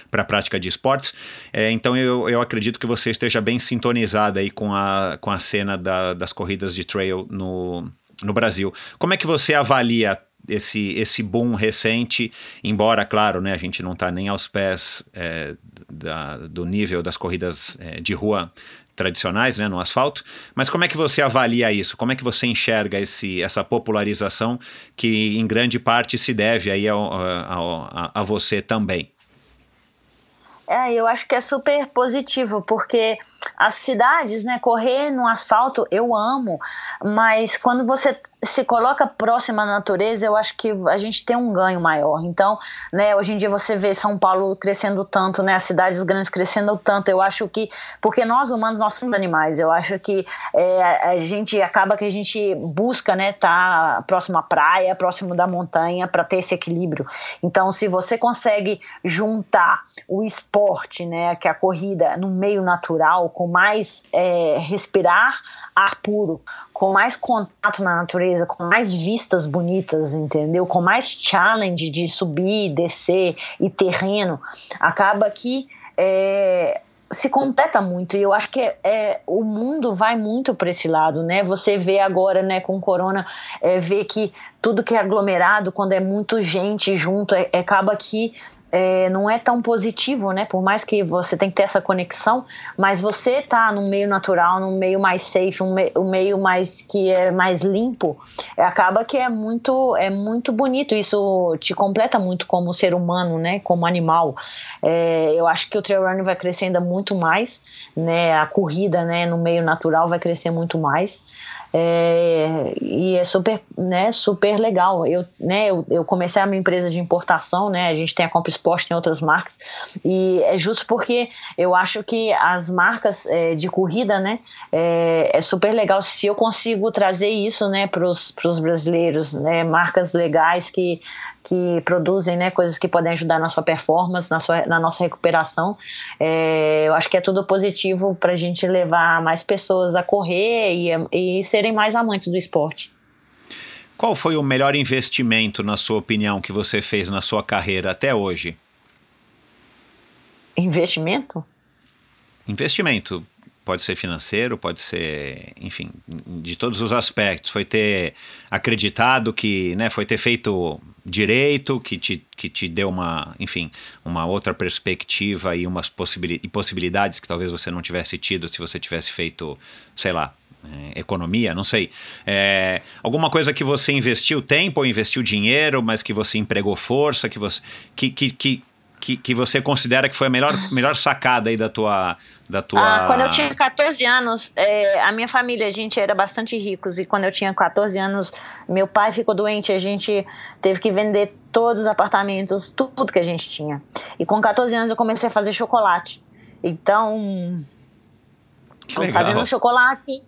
para prática de esportes. É, então eu, eu acredito que você esteja bem sintonizada aí com a, com a cena da, das corridas de trail no, no Brasil. Como é que você avalia esse, esse boom recente, embora, claro, né, a gente não está nem aos pés é, da, do nível das corridas é, de rua tradicionais, né, no asfalto, mas como é que você avalia isso? Como é que você enxerga esse, essa popularização que em grande parte se deve aí ao, ao, a, a você também? É, eu acho que é super positivo, porque as cidades, né, correr no asfalto eu amo, mas quando você se coloca próxima à natureza, eu acho que a gente tem um ganho maior. Então, né, hoje em dia você vê São Paulo crescendo tanto, né, as cidades grandes crescendo tanto. Eu acho que, porque nós humanos, nós somos animais, eu acho que é, a gente acaba que a gente busca, né, tá próximo à praia, próximo da montanha, para ter esse equilíbrio. Então, se você consegue juntar o esporte, né, que é a corrida no meio natural, com mais é, respirar ar puro, com mais contato na natureza, com mais vistas bonitas, entendeu? Com mais challenge de subir, descer e terreno, acaba que é, se completa muito e eu acho que é, é o mundo vai muito para esse lado, né? Você vê agora, né, com corona, é, vê que tudo que é aglomerado, quando é muito gente junto, é, acaba que é, não é tão positivo, né? Por mais que você tenha que ter essa conexão, mas você tá num meio natural, num meio mais safe, um, me, um meio mais que é mais limpo, é, acaba que é muito é muito bonito. Isso te completa muito como ser humano, né? Como animal. É, eu acho que o trail running vai crescer ainda muito mais, né? A corrida, né? No meio natural vai crescer muito mais. É, e é super, né, super legal. Eu, né, eu, eu, comecei a minha empresa de importação, né, a gente tem a Comp Sport, tem outras marcas, e é justo porque eu acho que as marcas é, de corrida, né, é, é, super legal se eu consigo trazer isso, né, para os brasileiros, né, marcas legais que que produzem né, coisas que podem ajudar na sua performance, na, sua, na nossa recuperação. É, eu acho que é tudo positivo para a gente levar mais pessoas a correr e, e serem mais amantes do esporte. Qual foi o melhor investimento, na sua opinião, que você fez na sua carreira até hoje? Investimento? Investimento. Pode ser financeiro, pode ser, enfim, de todos os aspectos. Foi ter acreditado que, né, foi ter feito direito, que te, que te deu uma, enfim, uma outra perspectiva e umas possibilidades, possibilidades que talvez você não tivesse tido se você tivesse feito, sei lá, é, economia, não sei. É, alguma coisa que você investiu tempo ou investiu dinheiro, mas que você empregou força, que você, que, que, que, que, que você considera que foi a melhor, melhor sacada aí da tua, da tua... Ah, quando eu tinha 14 anos, é, a minha família, a gente era bastante ricos e quando eu tinha 14 anos, meu pai ficou doente, a gente teve que vender todos os apartamentos, tudo que a gente tinha. E com 14 anos eu comecei a fazer chocolate. Então, fazendo chocolate,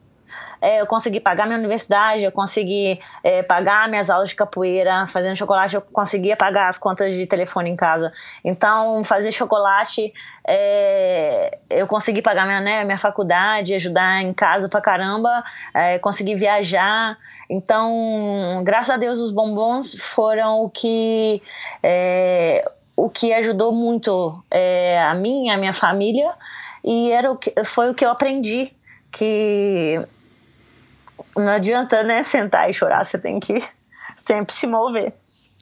é, eu consegui pagar minha universidade, eu consegui é, pagar minhas aulas de capoeira, fazendo chocolate, eu conseguia pagar as contas de telefone em casa. Então, fazer chocolate, é, eu consegui pagar minha, né, minha faculdade, ajudar em casa pra caramba, é, consegui viajar. Então, graças a Deus, os bombons foram o que é, o que ajudou muito é, a mim, a minha família, e era o que, foi o que eu aprendi que não adianta, né, sentar e chorar, você tem que sempre se mover.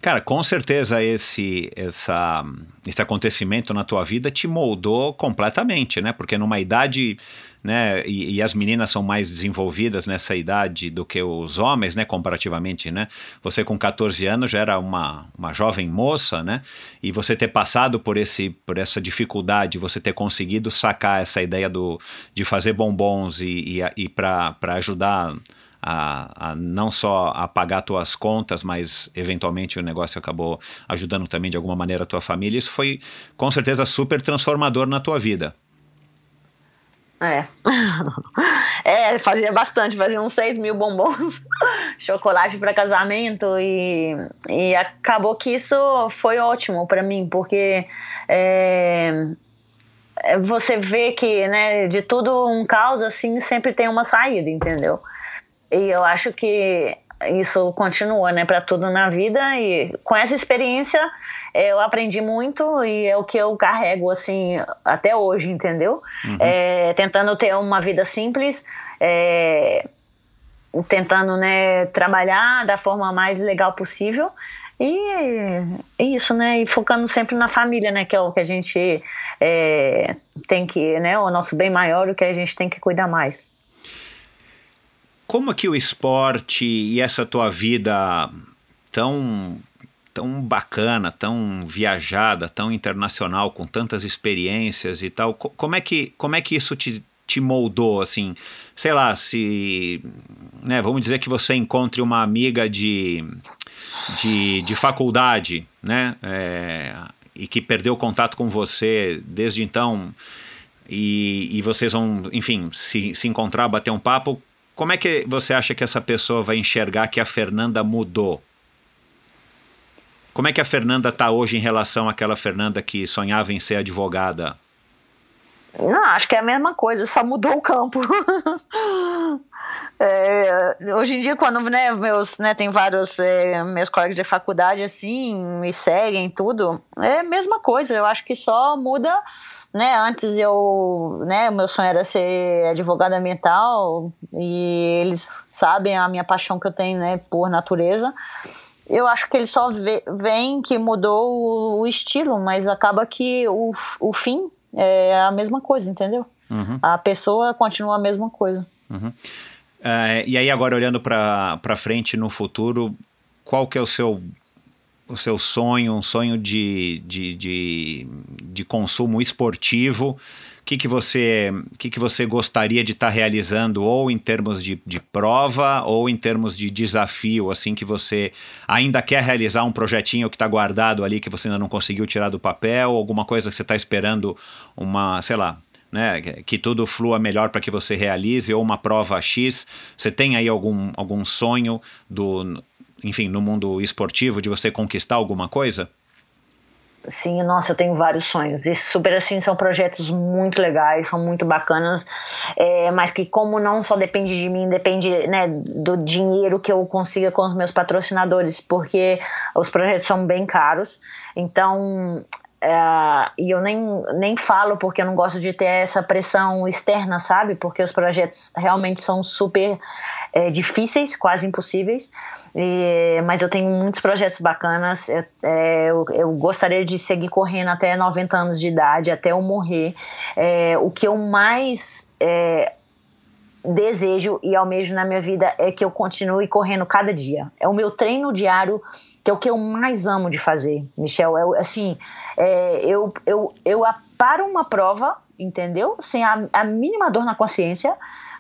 Cara, com certeza esse, essa, esse acontecimento na tua vida te moldou completamente, né? Porque numa idade, né? E, e, as meninas são mais desenvolvidas nessa idade do que os homens, né? Comparativamente, né? Você com 14 anos já era uma, uma jovem moça, né? E você ter passado por, esse, por essa dificuldade, você ter conseguido sacar essa ideia do, de fazer bombons e, e, e para ajudar a, a, não só a pagar tuas contas, mas eventualmente o negócio acabou ajudando também de alguma maneira a tua família. Isso foi com certeza super transformador na tua vida. É. é, fazia bastante, fazia uns 6 mil bombons, chocolate para casamento e, e acabou que isso foi ótimo para mim, porque é, você vê que, né, de tudo um caos assim, sempre tem uma saída, entendeu? E eu acho que isso continua, né, para tudo na vida e com essa experiência eu aprendi muito e é o que eu carrego assim até hoje, entendeu? Uhum. É, tentando ter uma vida simples, é, tentando né trabalhar da forma mais legal possível e é isso, né? E focando sempre na família, né? Que é o que a gente é, tem que, né? O nosso bem maior, o que a gente tem que cuidar mais. Como que o esporte e essa tua vida tão tão bacana, tão viajada, tão internacional, com tantas experiências e tal, como é que como é que isso te, te moldou assim? Sei lá, se né, vamos dizer que você encontre uma amiga de de, de faculdade, né? É, e que perdeu contato com você desde então, e, e vocês vão, enfim, se, se encontrar, bater um papo. Como é que você acha que essa pessoa vai enxergar que a Fernanda mudou? Como é que a Fernanda está hoje em relação àquela Fernanda que sonhava em ser advogada? Não, acho que é a mesma coisa, só mudou o campo. é, hoje em dia, quando né, meus, né, tem vários é, meus colegas de faculdade assim, me seguem tudo, é a mesma coisa. Eu acho que só muda, né? Antes eu, né, meu sonho era ser advogada ambiental e eles sabem a minha paixão que eu tenho, né, por natureza eu acho que ele só vem que mudou o, estilo, mas acaba que o, o fim é a mesma coisa, entendeu? Uhum. A pessoa continua a mesma coisa. Uhum. É, e aí agora olhando para frente no futuro, qual que é o seu o seu sonho, um sonho de, de, de, de consumo esportivo. Que, que você que, que você gostaria de estar tá realizando ou em termos de, de prova ou em termos de desafio assim que você ainda quer realizar um projetinho que está guardado ali que você ainda não conseguiu tirar do papel alguma coisa que você está esperando uma sei lá né, que tudo flua melhor para que você realize ou uma prova X. Você tem aí algum, algum sonho do enfim no mundo esportivo de você conquistar alguma coisa Sim, nossa, eu tenho vários sonhos. E super assim são projetos muito legais, são muito bacanas, é, mas que como não só depende de mim, depende né, do dinheiro que eu consiga com os meus patrocinadores, porque os projetos são bem caros. Então é, e eu nem, nem falo porque eu não gosto de ter essa pressão externa, sabe? Porque os projetos realmente são super é, difíceis, quase impossíveis. E, mas eu tenho muitos projetos bacanas. Eu, é, eu, eu, gostaria de seguir correndo até 90 anos de idade, até eu morrer. É, o que eu mais é, desejo e almejo na minha vida é que eu continue correndo cada dia. É o meu treino diário, que é o que eu mais amo de fazer, Michel. É, assim, é, eu, eu, eu paro uma prova, entendeu? Sem a, a mínima dor na consciência,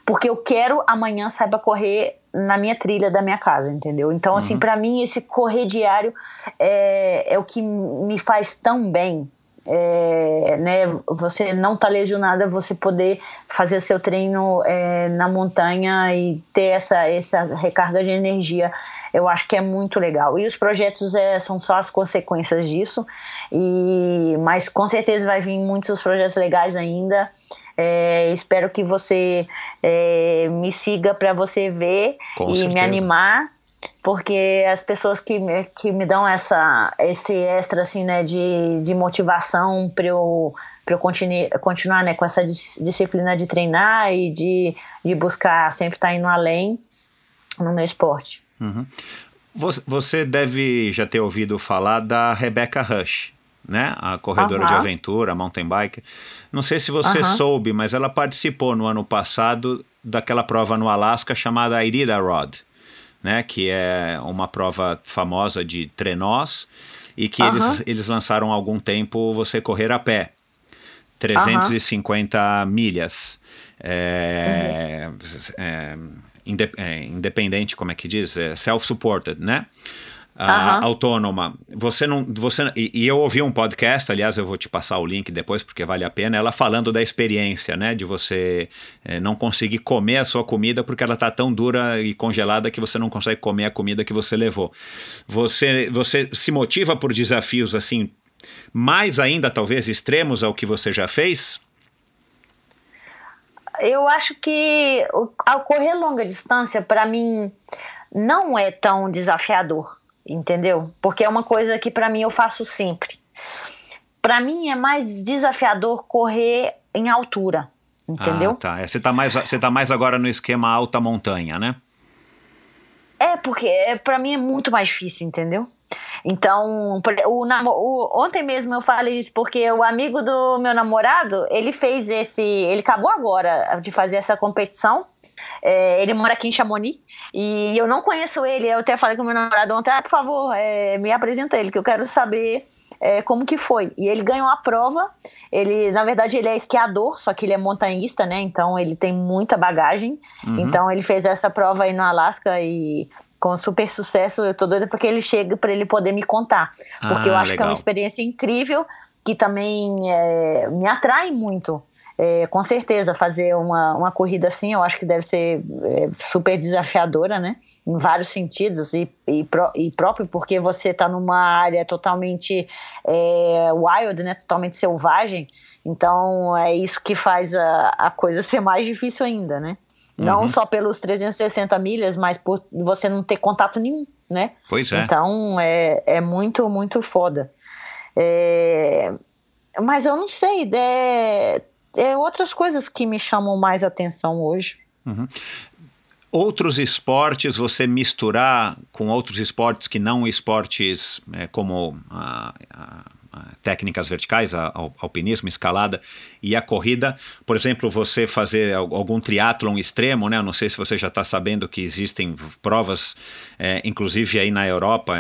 porque eu quero amanhã saiba correr na minha trilha da minha casa, entendeu? Então, assim, uhum. para mim, esse correr diário é, é o que me faz tão bem, é, né, você não tá lesionada, você poder fazer seu treino é, na montanha e ter essa, essa recarga de energia, eu acho que é muito legal. E os projetos é, são só as consequências disso, e mas com certeza vai vir muitos projetos legais ainda. É, espero que você é, me siga para você ver com e certeza. me animar porque as pessoas que, me, que me dão essa, esse extra assim, né, de, de motivação para eu, eu continue, continuar né, com essa disciplina de treinar e de, de buscar sempre estar tá indo além no meu esporte. Uhum. Você deve já ter ouvido falar da Rebecca Rush, né? A corredora uhum. de aventura, mountain bike. Não sei se você uhum. soube, mas ela participou no ano passado daquela prova no Alasca chamada Irida Rod né, que é uma prova famosa de trenós e que eles, eles lançaram há algum tempo você correr a pé. 350 milhas. É, uhum. é, independente, como é que diz? É self-supported, né? Uh, autônoma. Você não. Você, e, e, eu ouvi um podcast, aliás, eu vou te passar o link depois, porque vale a pena, ela falando da experiência, né? De você é, não conseguir comer a sua comida porque ela está tão dura e congelada que você não consegue comer a comida que você levou. Você, você se motiva por desafios assim, mais ainda, talvez, extremos ao que você já fez? Eu acho que ao correr longa distância, para mim, não é tão desafiador entendeu? Porque é uma coisa que para mim eu faço sempre. Para mim é mais desafiador correr em altura, entendeu? Ah, tá. É, você tá mais você tá mais agora no esquema alta montanha, né? É, porque é, para mim é muito mais difícil, entendeu? Então, o, o, ontem mesmo eu falei isso porque o amigo do meu namorado, ele fez esse. Ele acabou agora de fazer essa competição. É, ele mora aqui em Chamonix e eu não conheço ele. Eu até falei com meu namorado ontem: ah, por favor, é, me apresenta ele, que eu quero saber é, como que foi. E ele ganhou a prova. Ele, na verdade, ele é esquiador, só que ele é montanhista, né? Então ele tem muita bagagem. Uhum. Então ele fez essa prova aí no Alasca e com super sucesso. Eu tô doida porque ele chega para ele poder me contar. Porque ah, eu acho legal. que é uma experiência incrível que também é, me atrai muito. É, com certeza, fazer uma, uma corrida assim, eu acho que deve ser é, super desafiadora, né? Em vários sentidos, e, e, pro, e próprio porque você está numa área totalmente é, wild, né? Totalmente selvagem. Então, é isso que faz a, a coisa ser mais difícil ainda, né? Não uhum. só pelos 360 milhas, mas por você não ter contato nenhum, né? Pois é. Então, é, é muito, muito foda. É, mas eu não sei, é, é outras coisas que me chamam mais atenção hoje. Uhum. Outros esportes, você misturar com outros esportes que não esportes é, como a, técnicas verticais, a, a, alpinismo, escalada e a corrida. Por exemplo, você fazer algum triatlon extremo, né? Eu não sei se você já está sabendo que existem provas, é, inclusive aí na Europa,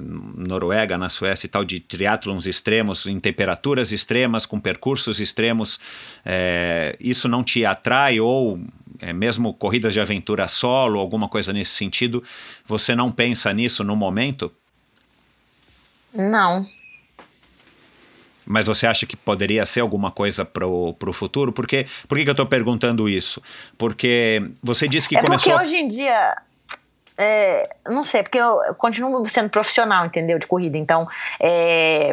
Noruega, na Suécia e tal, de triatlons extremos em temperaturas extremas, com percursos extremos. É, isso não te atrai ou é, mesmo corridas de aventura solo, alguma coisa nesse sentido, você não pensa nisso no momento? Não. Mas você acha que poderia ser alguma coisa para o futuro? Porque, por que, que eu estou perguntando isso? Porque você disse que é começou. Porque hoje em dia é, não sei, porque eu, continuo sendo profissional, entendeu? De corrida. Então, é,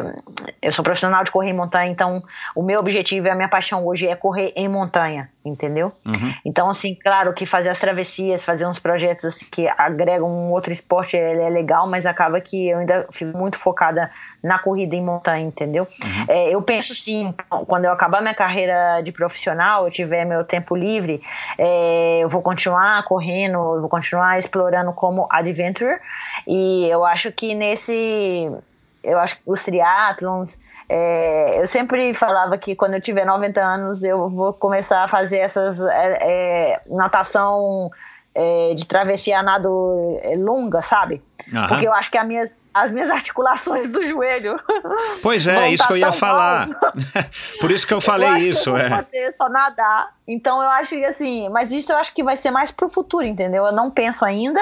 eu sou profissional de correr em montanha, então o meu objetivo e a minha paixão hoje é correr em montanha, entendeu? Uhum. Então, assim, claro que fazer as travessias, fazer uns projetos assim, que agregam um outro esporte é, é, legal, mas acaba que eu ainda fico muito focada na corrida em montanha, entendeu? Uhum. É, eu penso sim, quando eu acabar minha carreira de profissional, eu tiver meu tempo livre, é, eu vou continuar correndo, eu vou continuar explorando como adventure e eu acho que nesse eu acho que os triatlons é, eu sempre falava que quando eu tiver 90 anos eu vou começar a fazer essas é, é, natação é, de travessia nado é, longa, sabe? Uhum. Porque eu acho que as minhas, as minhas articulações do joelho. Pois é, isso que eu ia falar. Por isso que eu falei eu isso. eu é. vou poder só nadar. Então eu acho que assim, mas isso eu acho que vai ser mais pro futuro, entendeu? Eu não penso ainda,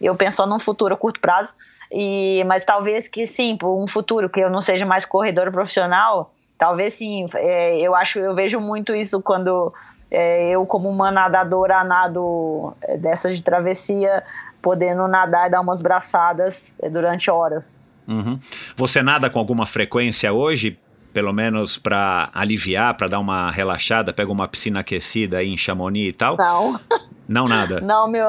eu penso só num futuro a curto prazo. E, mas talvez que sim, por um futuro que eu não seja mais corredora profissional, talvez sim. É, eu acho, eu vejo muito isso quando é, eu, como uma nadadora, nado é, dessas de travessia, podendo nadar e dar umas braçadas é, durante horas. Uhum. Você nada com alguma frequência hoje? Pelo menos para aliviar, para dar uma relaxada, pega uma piscina aquecida aí em Chamonix e tal? Não. Não nada? Não, meu,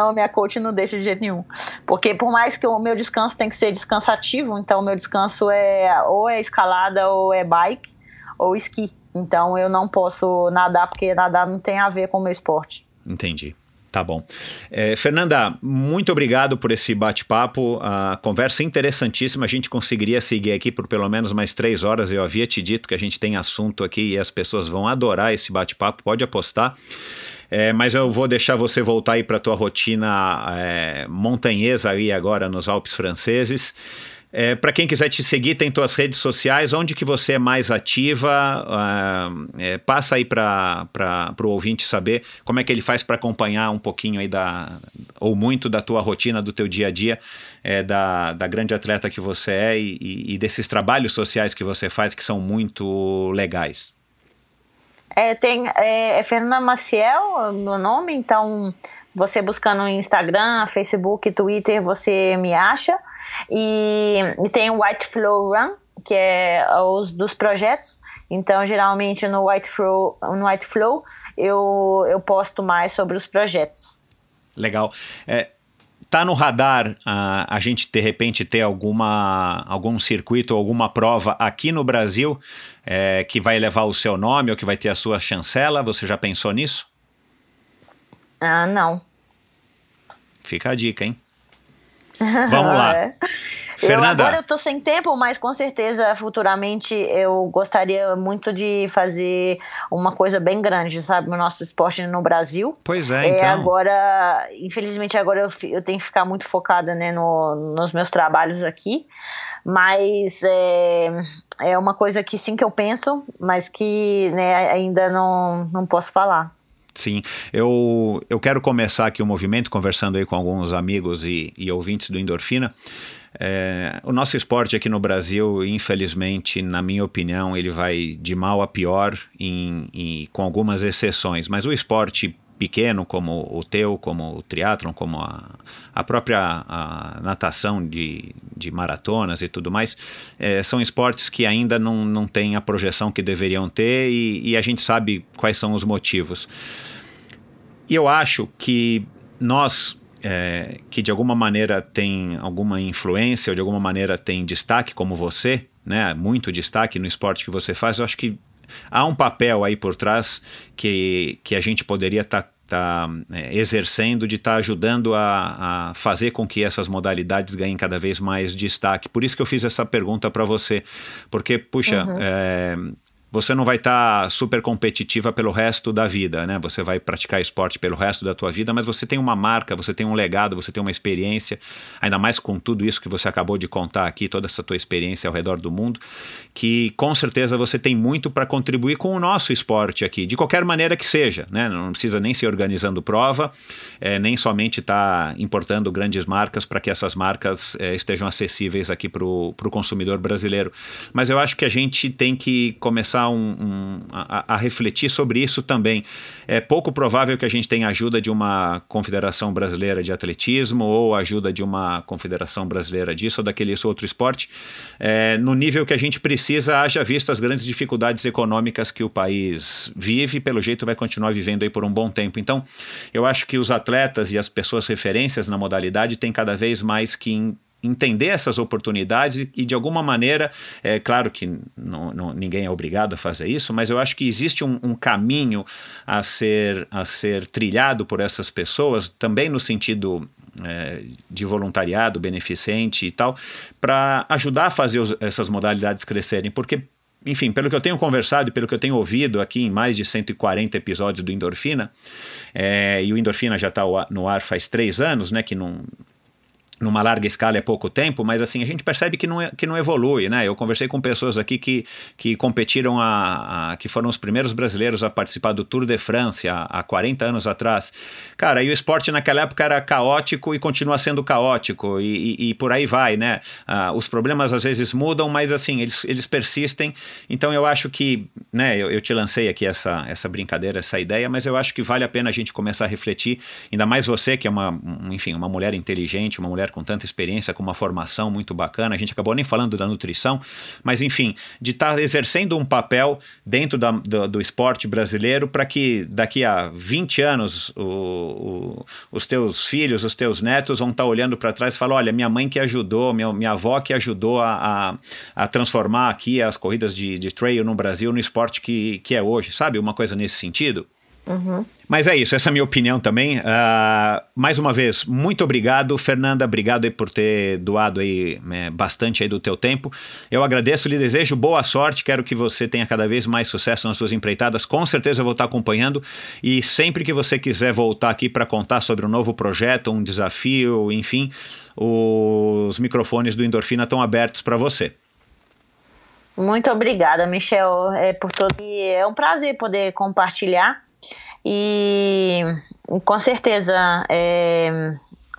não, minha coach não deixa de jeito nenhum. Porque por mais que o meu descanso tem que ser descansativo, então o meu descanso é ou é escalada, ou é bike, ou esqui. Então eu não posso nadar porque nadar não tem a ver com o meu esporte. Entendi. Tá bom. É, Fernanda, muito obrigado por esse bate-papo. A conversa interessantíssima. A gente conseguiria seguir aqui por pelo menos mais três horas. Eu havia te dito que a gente tem assunto aqui e as pessoas vão adorar esse bate-papo. Pode apostar. É, mas eu vou deixar você voltar aí para a tua rotina é, montanhesa aí agora nos Alpes franceses. É, para quem quiser te seguir, tem tuas redes sociais, onde que você é mais ativa? Uh, passa aí para o ouvinte saber como é que ele faz para acompanhar um pouquinho aí da, ou muito da tua rotina, do teu dia a dia, é, da, da grande atleta que você é e, e desses trabalhos sociais que você faz que são muito legais. É, tem é, é Fernanda Maciel, meu nome, então você buscando no Instagram, Facebook, Twitter, você me acha. E, e tem o White Flow Run, que é os dos projetos. Então, geralmente no White Flow, no White Flow eu, eu posto mais sobre os projetos. Legal. É, tá no radar a, a gente de repente ter alguma algum circuito, alguma prova aqui no Brasil é, que vai levar o seu nome ou que vai ter a sua chancela? Você já pensou nisso? Ah, não. Fica a dica, hein? Vamos lá. é. Fernanda. Eu agora eu tô sem tempo, mas com certeza futuramente eu gostaria muito de fazer uma coisa bem grande, sabe? No nosso esporte no Brasil. Pois é, então. É, agora, infelizmente agora eu, eu tenho que ficar muito focada né, no, nos meus trabalhos aqui, mas é, é uma coisa que sim que eu penso, mas que né, ainda não, não posso falar. Sim, eu, eu quero começar aqui o um movimento, conversando aí com alguns amigos e, e ouvintes do Endorfina, É, o nosso esporte aqui no Brasil, infelizmente, na minha opinião, ele vai de mal a pior, em, em, com algumas exceções. Mas o esporte pequeno como o teu, como o triatlon, como a, a própria a natação de, de maratonas e tudo mais, é, são esportes que ainda não, não têm a projeção que deveriam ter e, e a gente sabe quais são os motivos. E eu acho que nós é, que de alguma maneira tem alguma influência ou de alguma maneira tem destaque, como você, né, muito destaque no esporte que você faz, eu acho que há um papel aí por trás que, que a gente poderia estar tá, tá, é, exercendo, de estar tá ajudando a, a, fazer com que essas modalidades ganhem cada vez mais destaque. Por isso que eu fiz essa pergunta para você, porque, puxa, uhum. é, você não vai estar tá super competitiva pelo resto da vida, né? Você vai praticar esporte pelo resto da tua vida, mas você tem uma marca, você tem um legado, você tem uma experiência, ainda mais com tudo isso que você acabou de contar aqui, toda essa tua experiência ao redor do mundo, que com certeza você tem muito para contribuir com o nosso esporte aqui, de qualquer maneira que seja, né? Não precisa nem se organizando prova, é, nem somente estar tá importando grandes marcas para que essas marcas é, estejam acessíveis aqui para o consumidor brasileiro. Mas eu acho que a gente tem que começar começar um, um, a, a, refletir sobre isso também. É pouco provável que a gente tenha ajuda de uma confederação brasileira de atletismo ou ajuda de uma confederação brasileira disso ou daquele outro esporte, é, no nível que a gente precisa, haja visto as grandes dificuldades econômicas que o país vive e pelo jeito vai continuar vivendo aí por um bom tempo. Então, eu acho que os atletas e as pessoas referências na modalidade têm cada vez mais que entender essas oportunidades e, de alguma maneira, é claro que não, não, ninguém é obrigado a fazer isso, mas eu acho que existe um, um, caminho a ser, a ser trilhado por essas pessoas, também no sentido é, de voluntariado, beneficente e tal, para ajudar a fazer os, essas modalidades crescerem, porque enfim, pelo que eu tenho conversado e pelo que eu tenho ouvido aqui em mais de 140 episódios do Endorfina, é, e o Endorfina já está no ar faz três anos, né, que não, numa larga escala é pouco tempo, mas assim, a gente percebe que não, é, que não evolui, né? Eu conversei com pessoas aqui que, que competiram, a, a que foram os primeiros brasileiros a participar do Tour de France há, há 40 anos atrás. Cara, e o esporte naquela época era caótico e continua sendo caótico, e, e, e por aí vai, né? Ah, os problemas às vezes mudam, mas assim, eles, eles persistem. Então eu acho que, né, eu, eu te lancei aqui essa, essa brincadeira, essa ideia, mas eu acho que vale a pena a gente começar a refletir, ainda mais você que é uma, enfim, uma mulher inteligente, uma mulher com tanta experiência, com uma formação muito bacana. A gente acabou nem falando da nutrição, mas enfim, de estar tá exercendo um papel dentro da, do, do, esporte brasileiro para que daqui a 20 anos o, o, os teus filhos, os teus netos vão estar tá olhando para trás e falar: olha, minha mãe que ajudou, minha, minha avó que ajudou a, a, a transformar aqui as corridas de, de trail no Brasil no esporte que, que é hoje, sabe? Uma coisa nesse sentido. Uhum. Mas é isso, essa é a minha opinião também. Uh, mais uma vez, muito obrigado, Fernanda. Obrigado aí por ter doado aí é, bastante aí do teu tempo. Eu agradeço, lhe desejo boa sorte. Quero que você tenha cada vez mais sucesso nas suas empreitadas. Com certeza eu vou estar acompanhando. E sempre que você quiser voltar aqui para contar sobre um novo projeto, um desafio, enfim, os microfones do Endorfina estão abertos para você. Muito obrigada, Michel, é, por todo. E é um prazer poder compartilhar e com certeza é,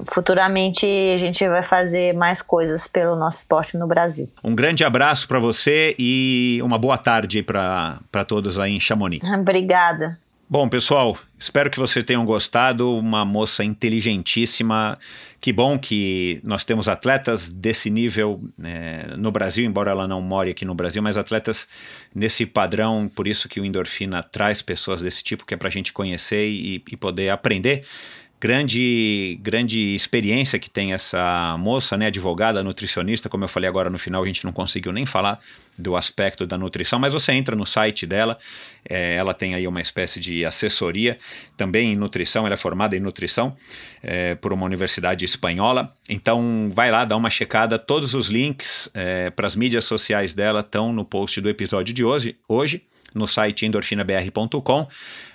futuramente a gente vai fazer mais coisas pelo nosso esporte no Brasil. Um grande abraço para você e uma boa tarde para todos aí em Chamonix. Obrigada. Bom, pessoal, espero que vocês tenham gostado. Uma moça inteligentíssima. Que bom que nós temos atletas desse nível é, no Brasil, embora ela não more aqui no Brasil, mas atletas nesse padrão. Por isso que o Endorfina traz pessoas desse tipo, que é para a gente conhecer e, e poder aprender grande grande experiência que tem essa moça, né, advogada, nutricionista, como eu falei agora no final, a gente não conseguiu nem falar do aspecto da nutrição, mas você entra no site dela, é, ela tem aí uma espécie de assessoria também em nutrição, ela é formada em nutrição é, por uma universidade espanhola, então vai lá, dá uma checada, todos os links é, para as mídias sociais dela estão no post do episódio de hoje, hoje no site endorfinabr.com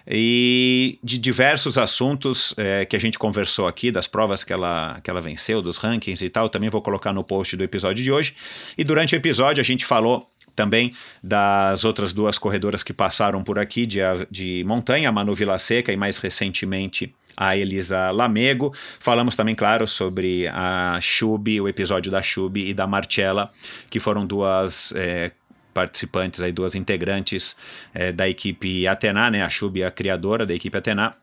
e de diversos assuntos é, que a gente conversou aqui, das provas que ela, que ela venceu, dos rankings e tal, também vou colocar no post do episódio de hoje. E durante o episódio a gente falou também das outras duas corredoras que passaram por aqui de, de montanha, a Manu Vila Seca e mais recentemente a Elisa Lamego. Falamos também, claro, sobre a Chub, o episódio da Chub e da Marcella, que foram duas. É, participantes aí, duas integrantes é, da equipe Atena, né? A Chub, a criadora da equipe Atena,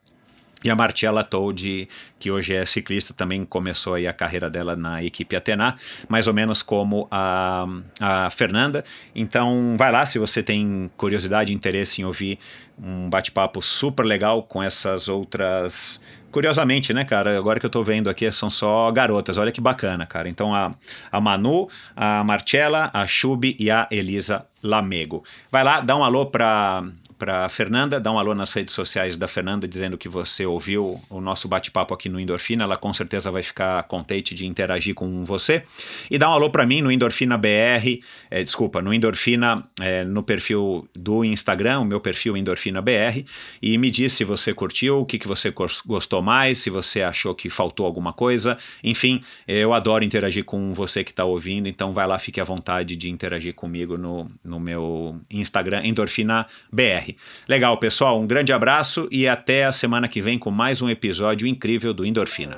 e a Marcella Told, que hoje é ciclista, também começou aí a carreira dela na equipe Atena, mais ou menos como a, a Fernanda. Então, vai lá se você tem curiosidade interesse em ouvir um bate-papo super legal com essas outras. Curiosamente, né, cara? Agora que eu tô vendo aqui, são só garotas. Olha que bacana, cara. Então, a, a Manu, a Marcella, a Chubi e a Elisa Lamego. Vai lá, dá um alô pra para Fernanda, dá um alô nas redes sociais da Fernanda dizendo que você ouviu o nosso bate-papo aqui no Endorfina, ela com certeza vai ficar contente de interagir com você. E dá um alô para mim no Endorfina BR, é, desculpa, no Endorfina, é, no perfil do Instagram, o meu perfil Endorfina BR, e me diz se você curtiu, o que, que você gostou mais, se você achou que faltou alguma coisa. Enfim, eu adoro interagir com você que está ouvindo, então vai lá, fique à vontade de interagir comigo no, no meu Instagram, Endorfina BR. Legal, pessoal, um grande abraço e até a semana que vem com mais um episódio incrível do Endorfina.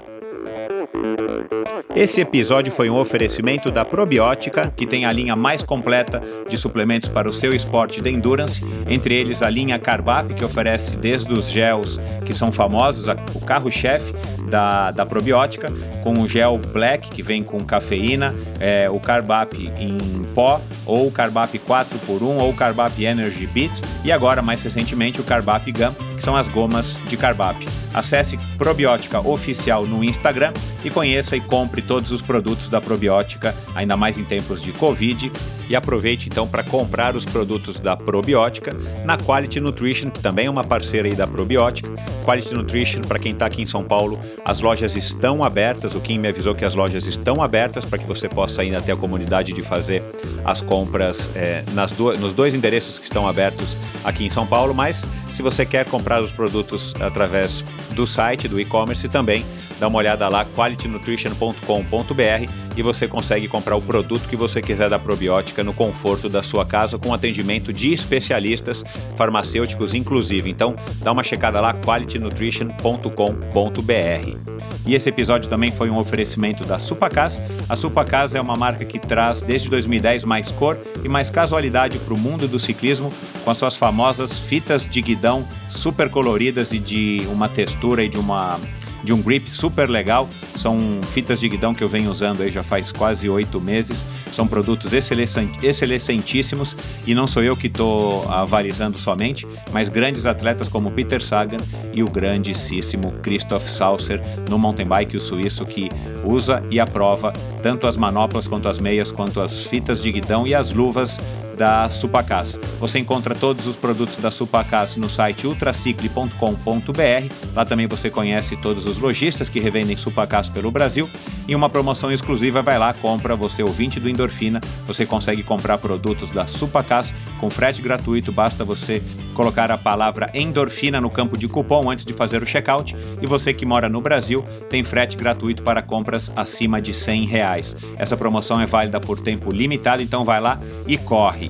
Esse episódio foi um oferecimento da Probiótica, que tem a linha mais completa de suplementos para o seu esporte de endurance, entre eles a linha Carbap, que oferece desde os gels que são famosos, o carro-chefe da, da probiótica, com o gel Black, que vem com cafeína, é, o Carbap em pó, ou o Carbap 4x1, ou o Carbap Energy Beat, e agora, mais recentemente, o Carbap Gum, que são as gomas de Carbap. Acesse Probiótica Oficial no Instagram e conheça e compre todos os produtos da Probiótica, ainda mais em tempos de Covid. E aproveite então para comprar os produtos da Probiótica na Quality Nutrition, que também é uma parceira aí da Probiótica. Quality Nutrition, para quem está aqui em São Paulo, as lojas estão abertas. O Kim me avisou que as lojas estão abertas para que você possa ir até a comunidade de fazer as compras é, nas do, nos dois endereços que estão abertos aqui em São Paulo. Mas se você quer comprar os produtos através do site, do e-commerce também, dá uma olhada lá, qualitynutrition.com.br e você consegue comprar o produto que você quiser da probiótica no conforto da sua casa com atendimento de especialistas farmacêuticos inclusive. Então, dá uma checada lá qualitynutrition.com.br. E esse episódio também foi um oferecimento da Supacas. A Supacas é uma marca que traz desde 2010 mais cor e mais casualidade para o mundo do ciclismo com as suas famosas fitas de guidão super coloridas e de uma textura e de uma de um grip super legal. São fitas de guidão que eu venho usando aí já faz quase oito meses. São produtos excelentíssimos e não sou eu que estou avalizando somente, mas grandes atletas como Peter Sagan e o grandíssimo Christoph Saucer no mountain bike, o suíço que usa e aprova tanto as manoplas quanto as meias, quanto as fitas de guidão e as luvas da Supacas. Você encontra todos os produtos da Supacas no site ultracicle.com.br. Lá também você conhece todos os lojistas que revendem Supacas pelo Brasil. E uma promoção exclusiva, vai lá, compra, você ouvinte do Endorfina, você consegue comprar produtos da Supacas com frete gratuito, basta você colocar a palavra endorfina no campo de cupom antes de fazer o checkout. E você que mora no Brasil tem frete gratuito para compras acima de 100 reais. Essa promoção é válida por tempo limitado, então vai lá e corre.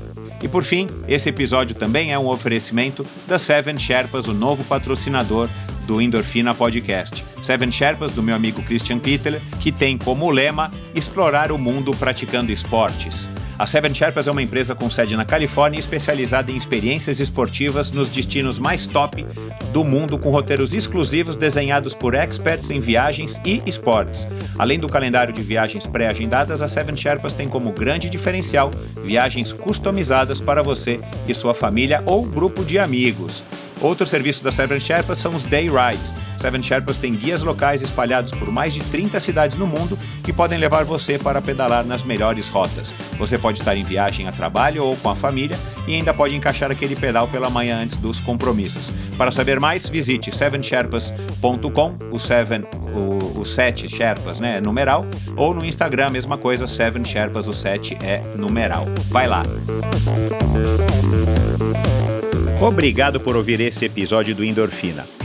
E por fim, esse episódio também é um oferecimento da Seven Sherpas, o novo patrocinador do Endorfina Podcast. Seven Sherpas, do meu amigo Christian Kittler, que tem como lema explorar o mundo praticando esportes. A Seven Sherpas é uma empresa com sede na Califórnia especializada em experiências esportivas nos destinos mais top do mundo, com roteiros exclusivos desenhados por experts em viagens e esportes. Além do calendário de viagens pré-agendadas, a Seven Sherpas tem como grande diferencial viagens customizadas para você e sua família ou grupo de amigos. Outro serviço da Seven Sherpas são os Day Rides Seven Sherpas tem guias locais espalhados por mais de 30 cidades no mundo que podem levar você para pedalar nas melhores rotas. Você pode estar em viagem a trabalho ou com a família e ainda pode encaixar aquele pedal pela manhã antes dos compromissos. Para saber mais, visite sevensherpas.com, o Seven, o, o 7 Sherpas, né, numeral, ou no Instagram, mesma coisa, Seven Sherpas, o 7 é numeral. Vai lá! Obrigado por ouvir esse episódio do Endorfina.